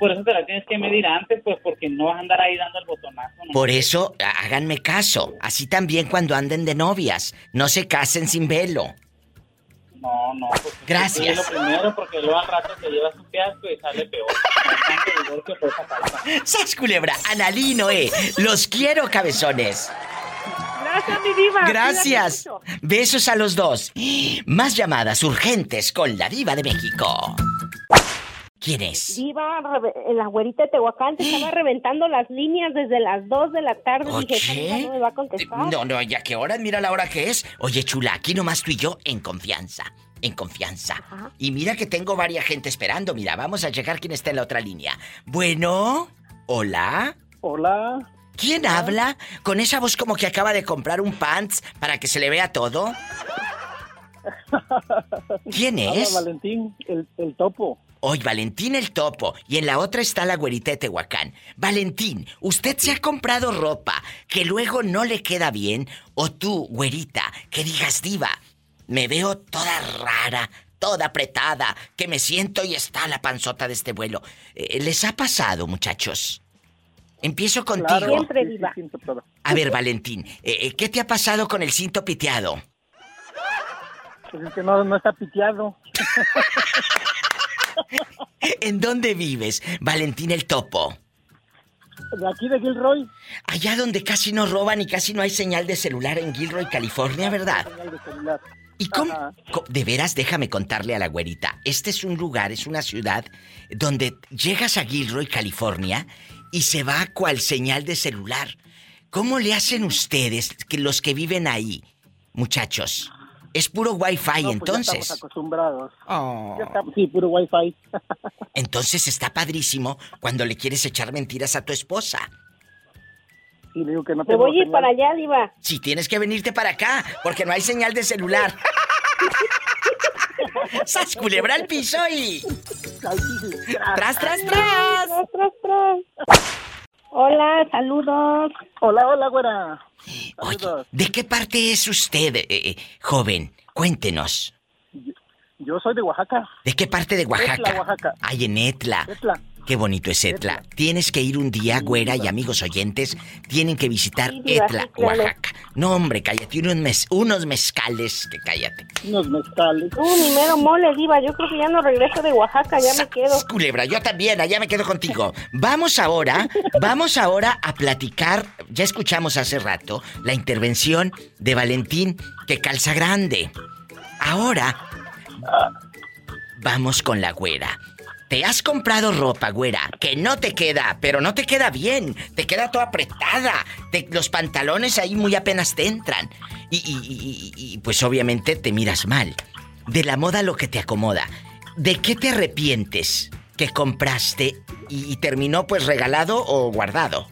por eso te la tienes que medir antes, pues porque no vas a andar ahí dando el botonazo. ¿no? Por eso, há- háganme caso. Así también cuando anden de novias. No se casen sin velo. No, no, pues Gracias. es lo primero, porque luego al rato te llevas un fiasco y sale peor. ¡Sas culebra! Analino, eh. Los quiero, cabezones. Gracias, mi diva. Gracias. Besos a los dos. Más llamadas urgentes con la diva de México. ¿Quién es? Diva, en la güerita de Tehuacán te estaba reventando las líneas desde las 2 de la tarde. Dije, Oye. diva no me va a contestar. No, no, ya que hora, mira la hora que es. Oye, chula, aquí nomás tú y yo en confianza. En confianza. Y mira que tengo varias gente esperando. Mira, vamos a checar quién está en la otra línea. Bueno, hola. Hola. ¿Quién habla? Con esa voz como que acaba de comprar un pants para que se le vea todo. ¿Quién Habla es? Valentín, el, el topo. Hoy Valentín el Topo y en la otra está la güerita de Tehuacán. Valentín, ¿usted se ha comprado ropa que luego no le queda bien? O tú, güerita, que digas diva, me veo toda rara, toda apretada, que me siento y está la panzota de este vuelo. Eh, ¿Les ha pasado, muchachos? Empiezo contigo. Claro, Siempre, diva. A ver, Valentín, eh, eh, ¿qué te ha pasado con el cinto piteado? Pues es que no, no está piteado. ¿En dónde vives, Valentín el Topo? De aquí de Gilroy. Allá donde casi no roban y casi no hay señal de celular en Gilroy, California, ¿verdad? señal de celular. ¿Y cómo? De veras, déjame contarle a la güerita. Este es un lugar, es una ciudad donde llegas a Gilroy, California, y se va cual señal de celular. ¿Cómo le hacen ustedes, que los que viven ahí, muchachos? Es puro wifi, No, pues ya entonces. estamos acostumbrados. Oh. Ya estamos- sí, puro wifi. Entonces está padrísimo cuando le quieres echar mentiras a tu esposa. Y le digo que no tengo voy a ir para allá, diva. Si tienes que venirte para acá, porque no hay señal de celular. ¡Sas culebra al piso y... Sí, sí. ¡Tras, tras, tras! Tras, tras, tras. Hola, saludos. Hola, hola, güera. Oye. ¿de qué parte es usted, eh, eh, joven? Cuéntenos. Yo soy de Oaxaca. ¿De qué parte de Oaxaca? Etla, Oaxaca. Ay, en Etla. Etla. Qué bonito es Etla. Tienes que ir un día, güera y amigos oyentes, tienen que visitar Sí, diva, Etla, sí, claro. Oaxaca. No, hombre, cállate, unos, unos mezcales, que cállate. Unos mezcales. Uh, mi mero mole, diva. Yo creo que ya no regreso de Oaxaca, ya me quedo. Culebra, yo también, allá me quedo contigo. Vamos ahora, vamos ahora a platicar. Ya escuchamos hace rato la intervención de Valentín que calza grande. Ahora vamos con la güera. Te has comprado ropa, güera, que no te queda, pero no te queda bien. Te queda toda apretada. Te- los pantalones ahí muy apenas te entran. Y, y- y- y- pues obviamente te miras mal. De la moda lo que te acomoda. ¿De qué te arrepientes que compraste y, y terminó pues regalado o guardado?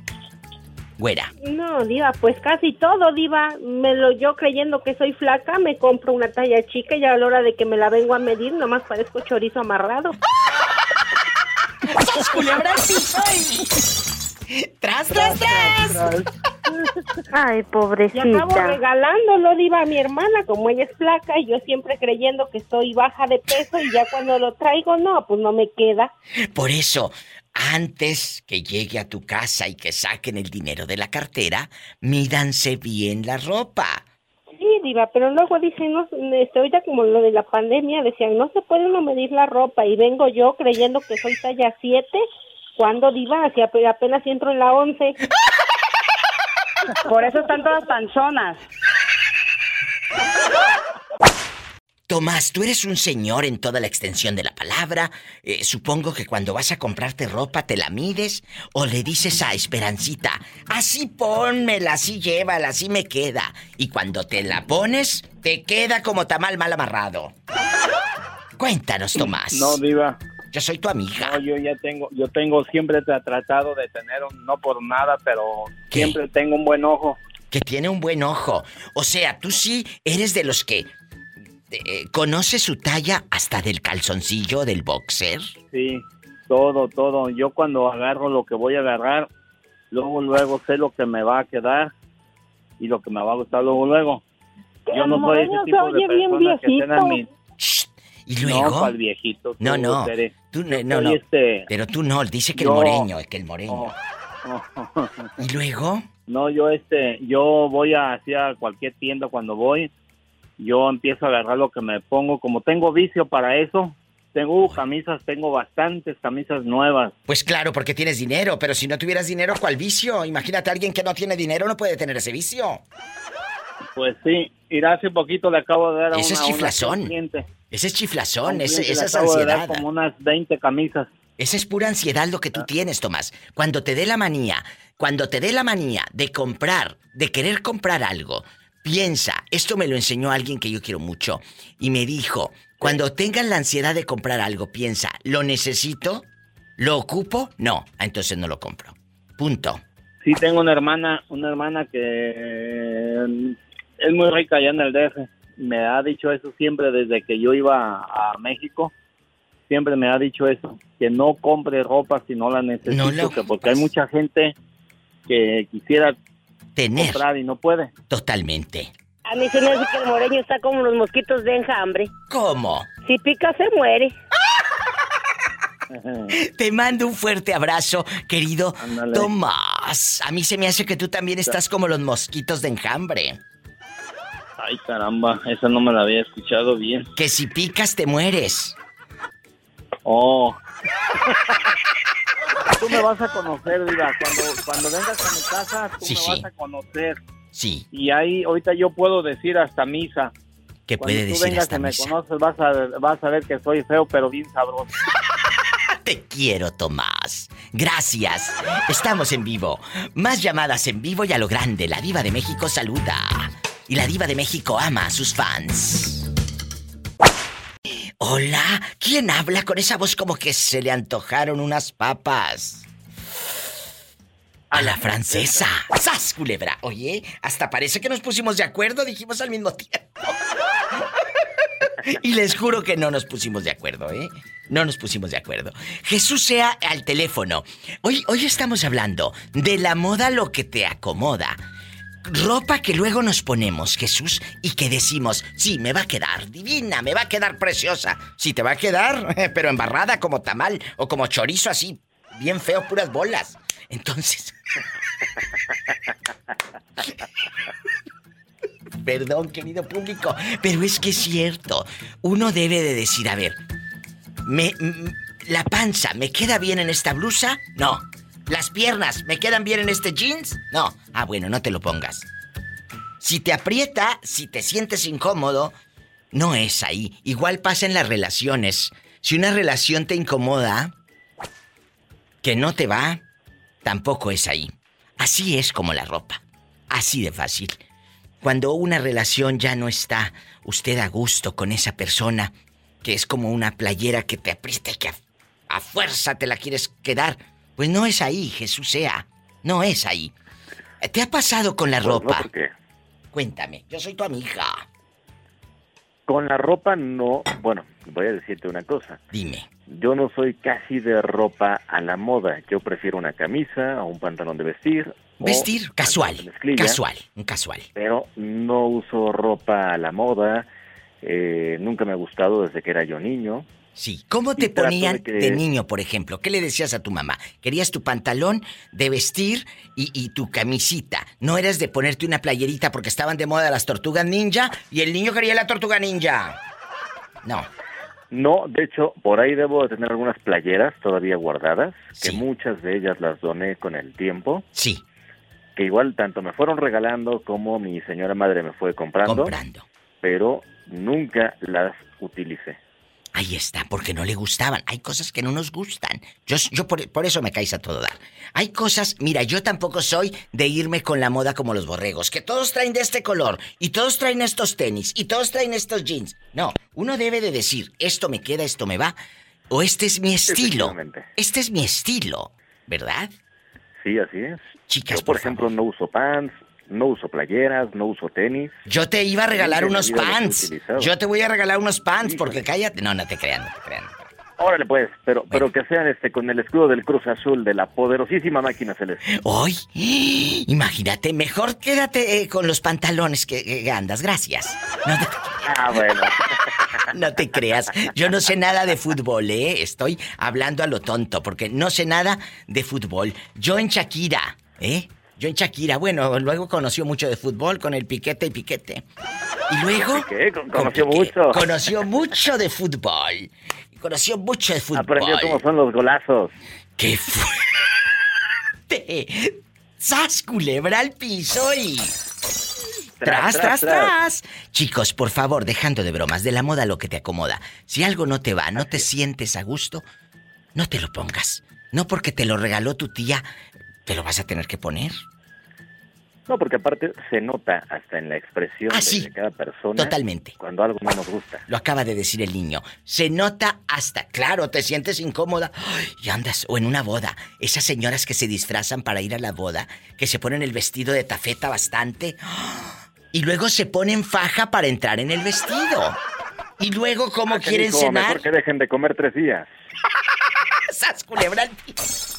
Güera. No, diva, pues casi todo, diva. Me lo yo creyendo que soy flaca, me compro una talla chica y a la hora de que me la vengo a medir, nomás parezco chorizo amarrado. ¡Sas, culebra al piso y- ¡Tras, tras, tras! Ay, Y acabo pobrecita. regalándolo, diva, a mi hermana, como ella es flaca y yo siempre creyendo que estoy baja de peso y ya cuando lo traigo, no, pues no me queda. Por eso, antes que llegue a tu casa y que saquen el dinero de la cartera, mídanse bien la ropa. Diva, pero luego dicen, no, este, ahorita como lo de la pandemia, decían, no se puede uno medir la ropa y vengo yo creyendo que soy talla 7, cuando diva, si ape- apenas entro en la 11. Por eso están todas panzonas. Tomás, tú eres un señor en toda la extensión de la palabra. Eh, supongo que cuando vas a comprarte ropa te la mides o le dices a Esperancita, así pónmela, así llévala, así me queda. Y cuando te la pones, te queda como tamal mal amarrado. Cuéntanos, Tomás. No, diva. Yo soy tu amiga. No, yo ya tengo, yo tengo siempre tra- tratado de tener, un- no por nada, pero ¿Qué? siempre tengo un buen ojo. Que tiene un buen ojo. O sea, tú sí eres de los que eh, ¿conoce su talla hasta del calzoncillo del boxer? Sí, todo, todo. Yo cuando agarro lo que voy a agarrar, luego, luego sé lo que me va a quedar y lo que me va a gustar luego, luego. Yo no soy ese tipo de persona que tenga mi... ¿Y luego? No. No, Tú, no. Tú, no, no, este- Pero tú no, dice que Yo- el moreño, que el moreño. Oh. ¿Y luego? No, yo este, yo voy a hacia cualquier tienda cuando voy, yo empiezo a agarrar lo que me pongo, como tengo vicio para eso, tengo camisas, tengo bastantes camisas nuevas. Pues claro, porque tienes dinero, pero si no tuvieras dinero, ¿cuál vicio? Imagínate a alguien que no tiene dinero, no puede tener ese vicio. Pues sí, ir hace poquito le acabo de dar a Ese es chiflazón. Ese es chiflazón, ese- esa es acabo de dar ansiedad. como unas 20 camisas. Esa es pura ansiedad lo que tú tienes, Tomás. Cuando te dé la manía, cuando te dé la manía de comprar, de querer comprar algo, piensa, esto me lo enseñó alguien que yo quiero mucho, y me dijo, cuando tengas la ansiedad de comprar algo, piensa, ¿lo necesito? ¿Lo ocupo? No, ah, entonces no lo compro. Punto. Sí, tengo una hermana, una hermana que eh, es muy rica allá en el DF. Me ha dicho eso siempre desde que yo iba a, México. Siempre me ha dicho eso, que no compre ropa si no la necesito, No la que porque hay mucha gente que quisiera Tener. comprar y no puede. Totalmente. A mí se me hace que el moreño está como los mosquitos de enjambre. ¿Cómo? Si pica, se muere. Te mando un fuerte abrazo, querido Tomás. A mí se me hace que tú también estás como los mosquitos de enjambre. Ay, caramba, esa no me la había escuchado bien. Que si picas te mueres. Oh. Tú me vas a conocer, Diva. Cuando, cuando vengas a mi casa, tú Sí, me sí. vas a conocer. Sí. Y ahí, ahorita yo puedo decir hasta misa. ¿Qué Cuando puede tú decir vengas hasta y me misa? conoces, vas a, vas a ver que soy feo, pero bien sabroso. Te quiero, Tomás. Gracias. Estamos en vivo. Más llamadas en vivo y a lo grande. La Diva de México saluda. Y la Diva de México ama a sus fans. Hola, ¿quién habla con esa voz como que se le antojaron unas papas? A la francesa. ¡Sas, culebra! Oye, hasta parece que nos pusimos de acuerdo, dijimos al mismo tiempo. Y les juro que no nos pusimos de acuerdo, ¿eh? No nos pusimos de acuerdo. Jesús sea al teléfono. Hoy, hoy estamos hablando de la moda lo que te acomoda. Ropa que luego nos ponemos, Jesús, y que decimos, sí, me va a quedar divina, me va a quedar preciosa. Sí, te va a quedar, pero embarrada como tamal o como chorizo así, bien feo, puras bolas. Entonces... Perdón, querido público, pero es que es cierto. Uno debe de decir, a ver, me, la panza, ¿me queda bien en esta blusa? No. ¿Las piernas, me quedan bien en este jeans? No. Ah, bueno, no te lo pongas. Si te aprieta, si te sientes incómodo, no es ahí. Igual pasa en las relaciones. Si una relación te incomoda, que no te va, tampoco es ahí. Así es como la ropa. Así de fácil. Cuando una relación ya no está usted a gusto con esa persona, que es como una playera que te aprieta y que a, a fuerza te la quieres quedar, pues no es ahí, Jesús sea. No es ahí. ¿Te ha pasado con la Pues no, ropa? porque Cuéntame, yo soy tu amiga. con la ropa no. Bueno, voy a decirte una cosa. Dime. Yo no soy casi de ropa a la moda. Yo prefiero una camisa o un pantalón de vestir. Vestir casual, casual, un casual. Pero no uso ropa a la moda. eh, nunca me ha gustado desde que era yo niño. Sí. ¿Cómo te ponían de niño, por ejemplo? ¿Qué le decías a tu mamá? ¿Querías tu pantalón de vestir y, y tu camisita? No eras de ponerte una playerita porque estaban de moda las tortugas ninja y el niño quería la tortuga ninja. No. No, de hecho, por ahí debo de tener algunas playeras todavía guardadas, que muchas de ellas las doné con el tiempo. Sí. Que igual tanto me fueron regalando como mi señora madre me fue comprando. Comprando. Pero nunca las utilicé. Ahí está, porque no le gustaban. Hay cosas que no nos gustan. Yo, yo por, por eso me caes a todo dar. Hay cosas, mira, yo tampoco soy de irme con la moda como los borregos, que todos traen de este color, y todos traen estos tenis, y todos traen estos jeans. No, uno debe de decir, esto me queda, esto me va, o este es mi estilo. Este es mi estilo, ¿verdad? Sí, así es. Chicas, Yo, por, por ejemplo, no uso pants, no uso playeras, no uso tenis. Yo te iba a regalar unos pants. Yo te voy a regalar unos pants porque cállate. No, no te crean, no te crean. Órale pues, pero, pero que sean este con el escudo del Cruz Azul de la poderosísima máquina celeste. Hoy, imagínate, mejor quédate eh, con los pantalones que, que andas. Gracias. No te, Ah, bueno. no te creas. Yo no sé nada de fútbol, ¿eh? Estoy hablando a lo tonto porque no sé nada de fútbol. Yo en Shakira, ¿eh? Yo en Shakira, bueno, luego conoció mucho de fútbol con el piquete y piquete. Y luego... ¿Qué? Con- Conoció Piqué. mucho. Conoció mucho de fútbol. Conoció mucho de fútbol. Aprendió cómo son los golazos. ¡Qué fuerte! ¡Sas, culebra al piso y... Tras, tras, tras, Chicos, por favor, dejando de bromas, de la moda lo que te acomoda. Si algo no te va, no te sientes a gusto, no te lo pongas. No porque te lo regaló tu tía, te lo vas a tener que poner. No, porque aparte se nota hasta en la expresión Ah, de- sí. de cada persona. Totalmente. Cuando algo no nos gusta. Lo acaba de decir el niño. Se nota hasta, claro, te sientes incómoda Ay, y andas, o en una boda. Esas señoras que se disfrazan para ir a la boda, que se ponen el vestido de tafeta bastante y luego se ponen faja para entrar en el vestido. Y luego, ¿cómo Ah, quieren cenar? Mejor que dejen de comer tres días. ¡Sas, culebra al piso!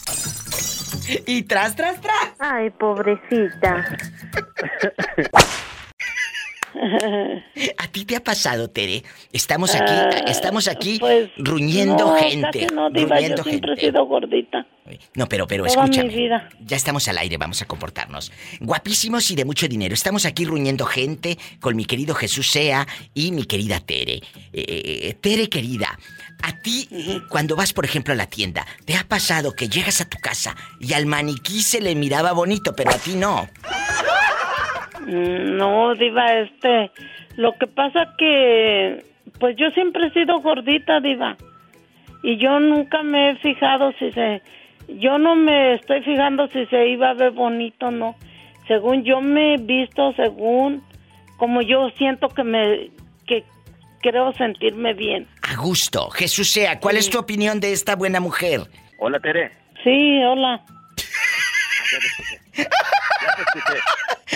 Y tras, tras, tras. Ay, pobrecita. ¿A ti te ha pasado, Tere? Estamos aquí, Ah, estamos aquí pues, ruñendo no, gente. no, diva, ruñendo yo siempre gente. he sido gordita. No, pero, pero Toda mi escúchame. vida. Ya estamos al aire, vamos a comportarnos. Guapísimos y de mucho dinero. Estamos aquí ruñendo gente con mi querido Jesús Sea y mi querida Tere. Eh, eh, Tere, querida, a ti, cuando vas, por ejemplo, a la tienda, ¿te ha pasado que llegas a tu casa y al maniquí se le miraba bonito, pero a ti no? Mm, No, diva, este, lo que pasa que, pues yo siempre he sido gordita, diva, y yo nunca me he fijado si se, yo no me estoy fijando si se iba a ver bonito o no. Según yo me he visto, según como yo siento que me, que creo sentirme bien. A gusto. Jesús Sea, ¿cuál es tu opinión de esta buena mujer? Hola, Tere. Sí, hola.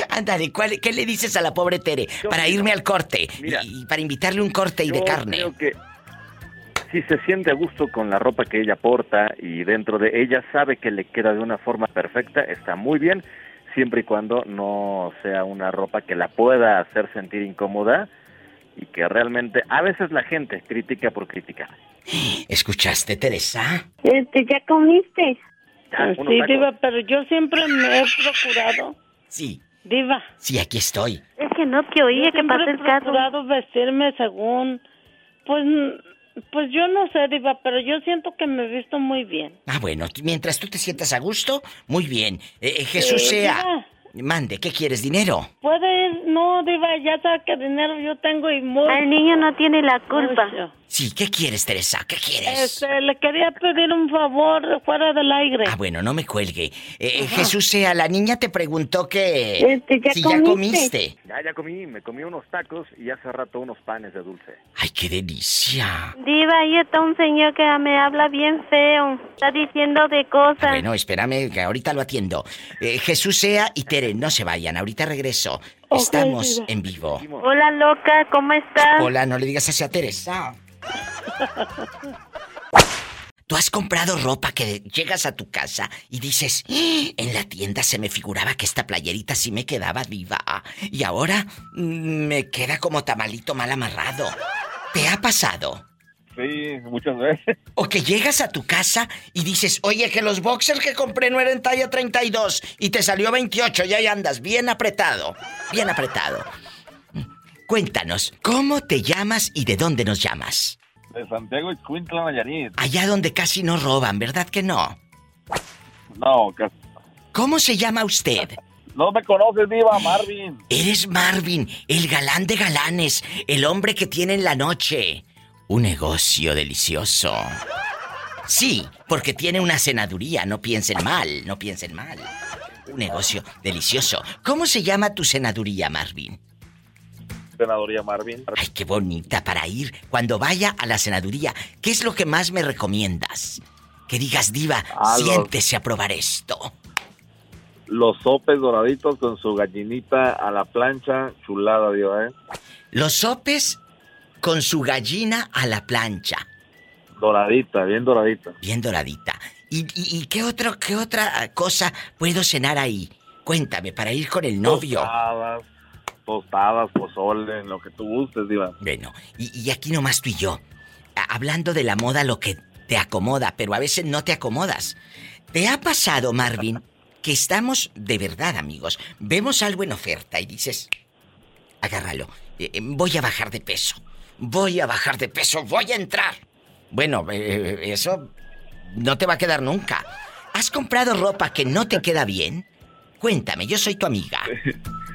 Ándale, ¿cuál- ¿qué le dices a la pobre Tere para irme al corte? Y, y para invitarle un corte y de Yo carne. creo que si se siente a gusto con la ropa que ella porta y dentro de ella sabe que le queda de una forma perfecta, está muy bien, siempre y cuando no sea una ropa que la pueda hacer sentir incómoda y que realmente a veces la gente critica por criticar. ¿Escuchaste, Teresa? Este, ¿ya comiste? sí, tacos. diva, pero yo siempre me he procurado. Sí. Diva. Sí, aquí estoy. Es que no te oía Yo que he el carro. procurado vestirme según, pues, pues yo no sé, diva, pero yo siento que me he visto muy bien. Ah, bueno, mientras tú te sientas a gusto, muy bien. Eh, eh, Jesús Eh, sea. diva. Mande, ¿qué quieres? ¿Dinero? Puede no, diva, ya que dinero yo tengo y muy... El niño no tiene la culpa. Sí, ¿qué quieres, Teresa? ¿Qué quieres? Este, le quería pedir un favor fuera del aire. Ah, bueno, no me cuelgue. Eh, eh, Jesús sea, la niña te preguntó que... Este, ¿ya si ya comiste? Ya, ya comí, me comí unos tacos y hace rato unos panes de dulce. Ay, qué delicia. Diva, ahí está un señor que me habla bien feo. Está diciendo de cosas. Bueno, espérame, que ahorita lo atiendo. Eh, Jesús sea y Tere, no se vayan, ahorita regreso. Estamos diva. en vivo. Hola, loca, ¿cómo estás? Hola, no le digas así a Teresa. ¿Tú has comprado ropa que llegas a tu casa y dices, "Ah, en la tienda se me figuraba que esta playerita sí me quedaba viva y ahora mm, me queda como tamalito mal amarrado? ¿Te ha pasado? Sí, muchas veces. O que llegas a tu casa y dices, oye, que los boxers que compré no eran talla 32 y te salió 28 y ahí andas bien apretado, bien apretado. Cuéntanos, ¿cómo te llamas y de dónde nos llamas? De Santiago Ixcuintla, Nayarit. Allá donde casi no roban, ¿verdad que no? No, casi. ¿Cómo se llama usted? No me conoces, Diva, Marvin. Eres Marvin, el galán de galanes, el hombre que tiene en la noche. Un negocio delicioso. Sí, porque tiene una cenaduría, no piensen mal, no piensen mal. Un negocio delicioso. ¿Cómo se llama tu cenaduría, Marvin? Senadoría Marvin. Ay, qué bonita para ir cuando vaya a la cenaduría. ¿Qué es lo que más me recomiendas? Que digas, diva, Ah, los- siéntese a probar esto. los sopes doraditos con su gallinita a la plancha, chulada, Diva, ¿eh? Los sopes con su gallina a la plancha. Doradita, bien doradita. Bien doradita. ¿Y, y, qué, otro, qué otra cosa puedo cenar ahí? Cuéntame, para ir con el novio. Tostadas, tostadas, pozole, lo que tú gustes, Diva. Bueno, y, y aquí nomás tú y yo. Hablando de la moda, lo que te acomoda, pero a veces no te acomodas. ¿Te ha pasado, Marvin, que estamos de verdad, amigos? Vemos algo en oferta y dices, agárralo, eh, eh, voy a bajar de peso, voy a bajar de peso, voy a entrar. Bueno, eh, eso no te va a quedar nunca. ¿Has comprado ropa que no te queda bien? Cuéntame, yo soy tu amiga.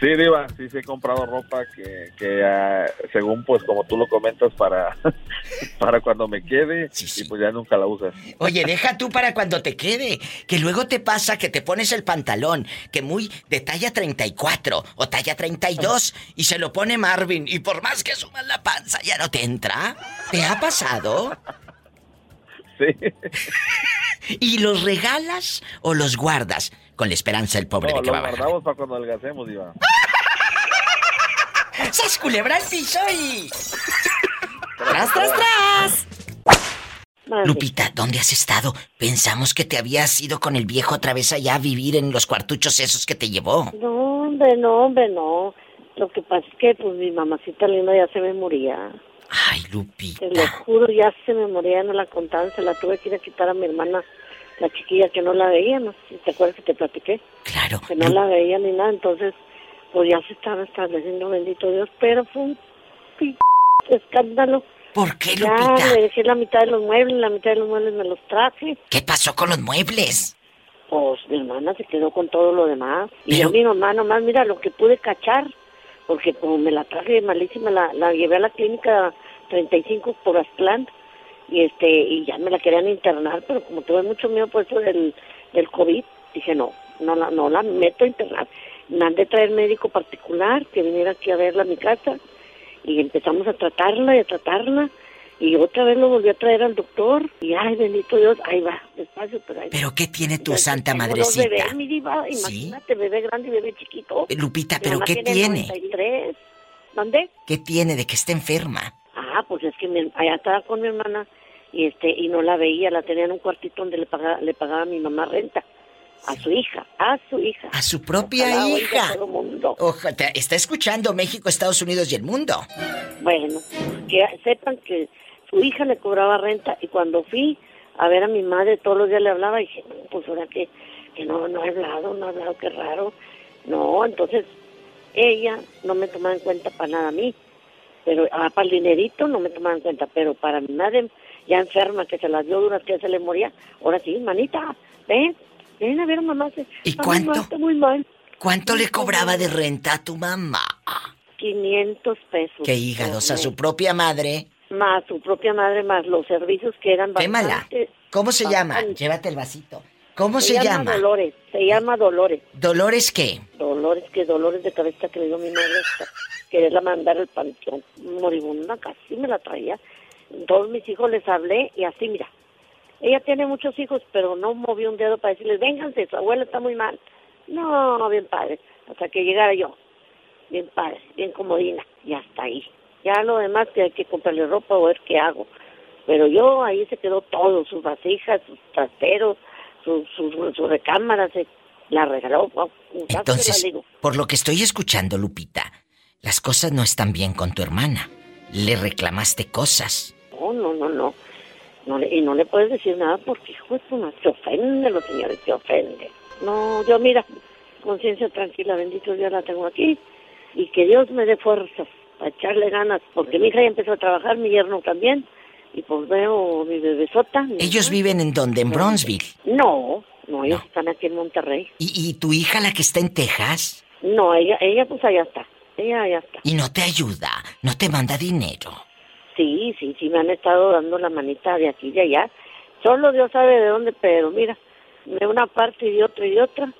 Sí, Diva, sí, sí he comprado ropa que, que ah, según pues como tú lo comentas para, para cuando me quede y pues ya nunca la usas. Oye, deja tú para cuando te quede, que luego te pasa que te pones el pantalón, que muy de talla 34 o talla 32 y se lo pone Marvin y por más que sumas la panza ya no te entra. ¿Te ha pasado? Sí. ¿Y los regalas o los guardas? Con la esperanza el pobre de que va a bajar. guardamos para cuando adelgacemos, Diva. ¡Sas culebra el piso y... ¡Tras, tras, tras! Lupita, ¿dónde has estado? Pensamos que te habías ido con el viejo otra vez allá a vivir en los cuartuchos esos que te llevó. No, hombre, no, hombre, no. Lo que pasa es que, pues, mi mamacita linda ya se me moría. Ay, Lupita. Te lo juro, ya se me moría, no la contaban, se la tuve que ir a quitar a mi hermana la chiquilla que no la veía, no te acuerdas que te platiqué. Claro. Que no la veía ni nada, entonces pues ya se estaba estableciendo, bendito Dios, pero fue un p escándalo. ¿Por qué, Lupita? Ya me dejé la mitad de los muebles, la mitad de los muebles me los traje. ¿Qué pasó con los muebles? Pues mi hermana se quedó con todo lo demás. Y yo mi mamá nomás, mira, lo que pude cachar, porque como me la traje malísima, la, la llevé a la clínica 35 por Aztlán y este y ya me la querían internar, pero como tuve mucho miedo por eso del, del COVID, dije no, no la, no la meto a internar. Mandé traer médico particular que viniera aquí a verla a mi casa y empezamos a tratarla y a tratarla y otra vez lo volví a traer al doctor y ay bendito Dios, ahí va, despacio, pero ahí ¿Pero qué tiene tu santa madrecita? Bebé, mi diva, imagínate, bebé grande y bebé chiquito. Eh, Lupita, ¿pero qué tiene? ¿Dónde? ¿Qué tiene de que esté enferma? Ah, pues es que allá estaba con mi hermana y este y no la veía, la tenía en un cuartito donde le pagaba, le pagaba a mi mamá renta. A su hija, a su hija. A su propia hija. Ojalá, está escuchando México, Estados Unidos y el mundo. Bueno, que sepan que su hija le cobraba renta y cuando fui a ver a mi madre todos los días le hablaba y dije, pues ahora que, que no, no ha hablado, no ha hablado, qué raro. No, entonces ella no me tomaba en cuenta para nada a mí, pero ah, para el dinerito no me tomaba en cuenta, pero para mi madre ya enferma, que se las dio duras, que se le moría. Ahora sí, manita, ven, ven a ver mamá. Se, ¿Y cuánto? muy mal. ¿Cuánto le cobraba de renta a tu mamá? 500 pesos. ¿Qué hígados? ¿A su propia madre? Más su propia madre, más los servicios que eran bastante... ¿Cómo se llama? Llévate el vasito. ¿Cómo se, llama? Dolores, se llama Dolores. ¿Dolores qué? Dolores, que dolores de cabeza que le dio mi madre. Quererla mandar al panteón moribunda, casi me la traía todos mis hijos les hablé y así, mira, ella tiene muchos hijos, pero no movió un dedo para decirles, vénganse, su abuela está muy mal. No, no, bien padre, hasta que llegara yo, bien padre, bien comodina, y hasta ahí. Ya lo demás que hay que comprarle ropa o ver qué hago. Pero yo ahí se quedó todo, sus vasijas, sus trasteros, sus su, su recámaras, se la regaló. Entonces, por lo que estoy escuchando, Lupita, las cosas no están bien con tu hermana. Le reclamaste cosas. No, no, no, no. no y no le puedes decir nada porque, hijo, es una... Se ofende, los señores, se ofende. No, yo mira, conciencia tranquila, bendito Dios la tengo aquí. Y que Dios me dé fuerzas para echarle ganas. Porque mi hija ya empezó a trabajar, mi yerno también. Y pues veo mi bebesota. ¿Ellos viven en dónde? ¿En Bronzeville? No, no, ellos están aquí en Monterrey. ¿Y, ¿Y tu hija, la que está en Texas? No, ella, ella pues allá está. Ella ya está. ¿Y no te ayuda? ¿No te manda dinero? Sí, sí, sí, me han estado dando la manita de aquí y allá. Solo Dios sabe de dónde, pero mira, de una parte y de otra y de otra.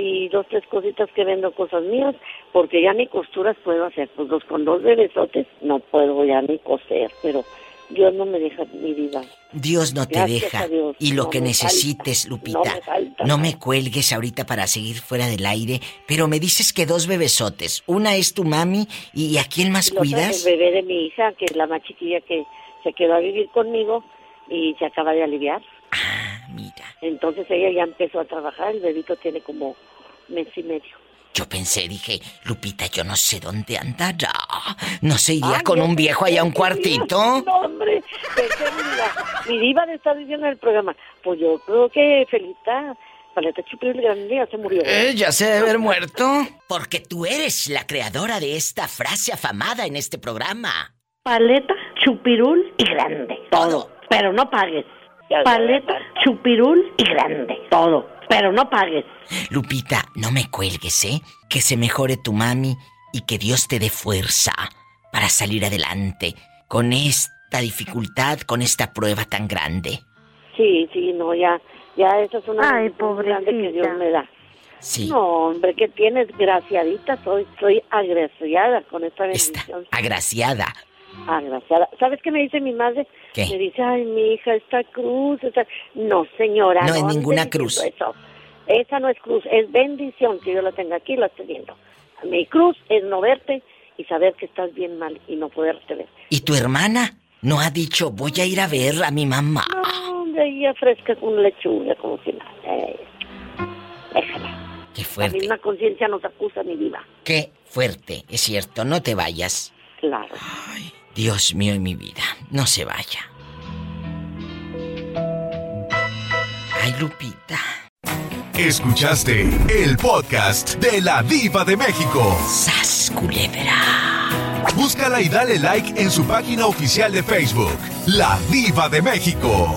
Y dos, tres cositas que vendo cosas mías, porque ya ni costuras puedo hacer. Pues dos con dos bebesotes no puedo ya ni coser, pero Dios no me deja mi vida. Dios no te deja. Y lo que necesites, Lupita. No me, cuelgues ahorita para seguir fuera del aire, pero me dices que dos bebesotes. Una es tu mami y ¿a quién más cuidas? El bebé de mi hija, que es la más chiquilla que se quedó a vivir conmigo y se acaba de aliviar. Ah, mira. Entonces ella ya empezó a trabajar, el bebito tiene como mes y medio. Yo pensé, dije, Lupita, yo no sé dónde andará. ¿No se iría con un viejo allá a un cuartito? No, hombre, mi diva de estar diciendo en el programa. Pues yo creo que Felita, Paleta Chupil Grande ya se murió. ¿Eh? ¿Ya se debe haber muerto? Porque tú eres la creadora de esta frase afamada en este programa. Paleta, chupirul y grande. Todo. Pero no pagues. Paleta, chupirul y grande. Todo. Pero no pagues. Lupita, no me cuelgues, ¿eh? Que se mejore tu mami y que Dios te dé fuerza para salir adelante con esta dificultad, con esta prueba tan grande. Sí, sí, no, ya, ya eso es una Ay, grande que Dios me da. Sí. No, hombre, que tienes graciadita, soy, soy agraciada con esta bendición. agraciada. Agraciada. ¿Sabes qué me dice mi madre? ¿Qué? Me dice, ay, mi hija, esta cruz, esta... No, señora. No, es ninguna cruz. Eso. Esa no es cruz, es bendición que yo la tenga aquí, la estoy viendo. Mi cruz es no verte y saber que estás bien mal y no poderte ver. ¿Y tu hermana? No ha dicho, voy a ir a ver a mi mamá. No, de ahí fresca con lechuga, como si nada. Eh, déjala. Qué fuerte. La misma conciencia nos acusa, mi vida. Qué fuerte, es cierto, no te vayas. Claro. Ay, Dios mío y mi vida, no se vaya. Ay, Lupita. Escuchaste el podcast de la Diva de México. ¡Sas, culebra! Búscala y dale like en su página oficial de Facebook, La Diva de México.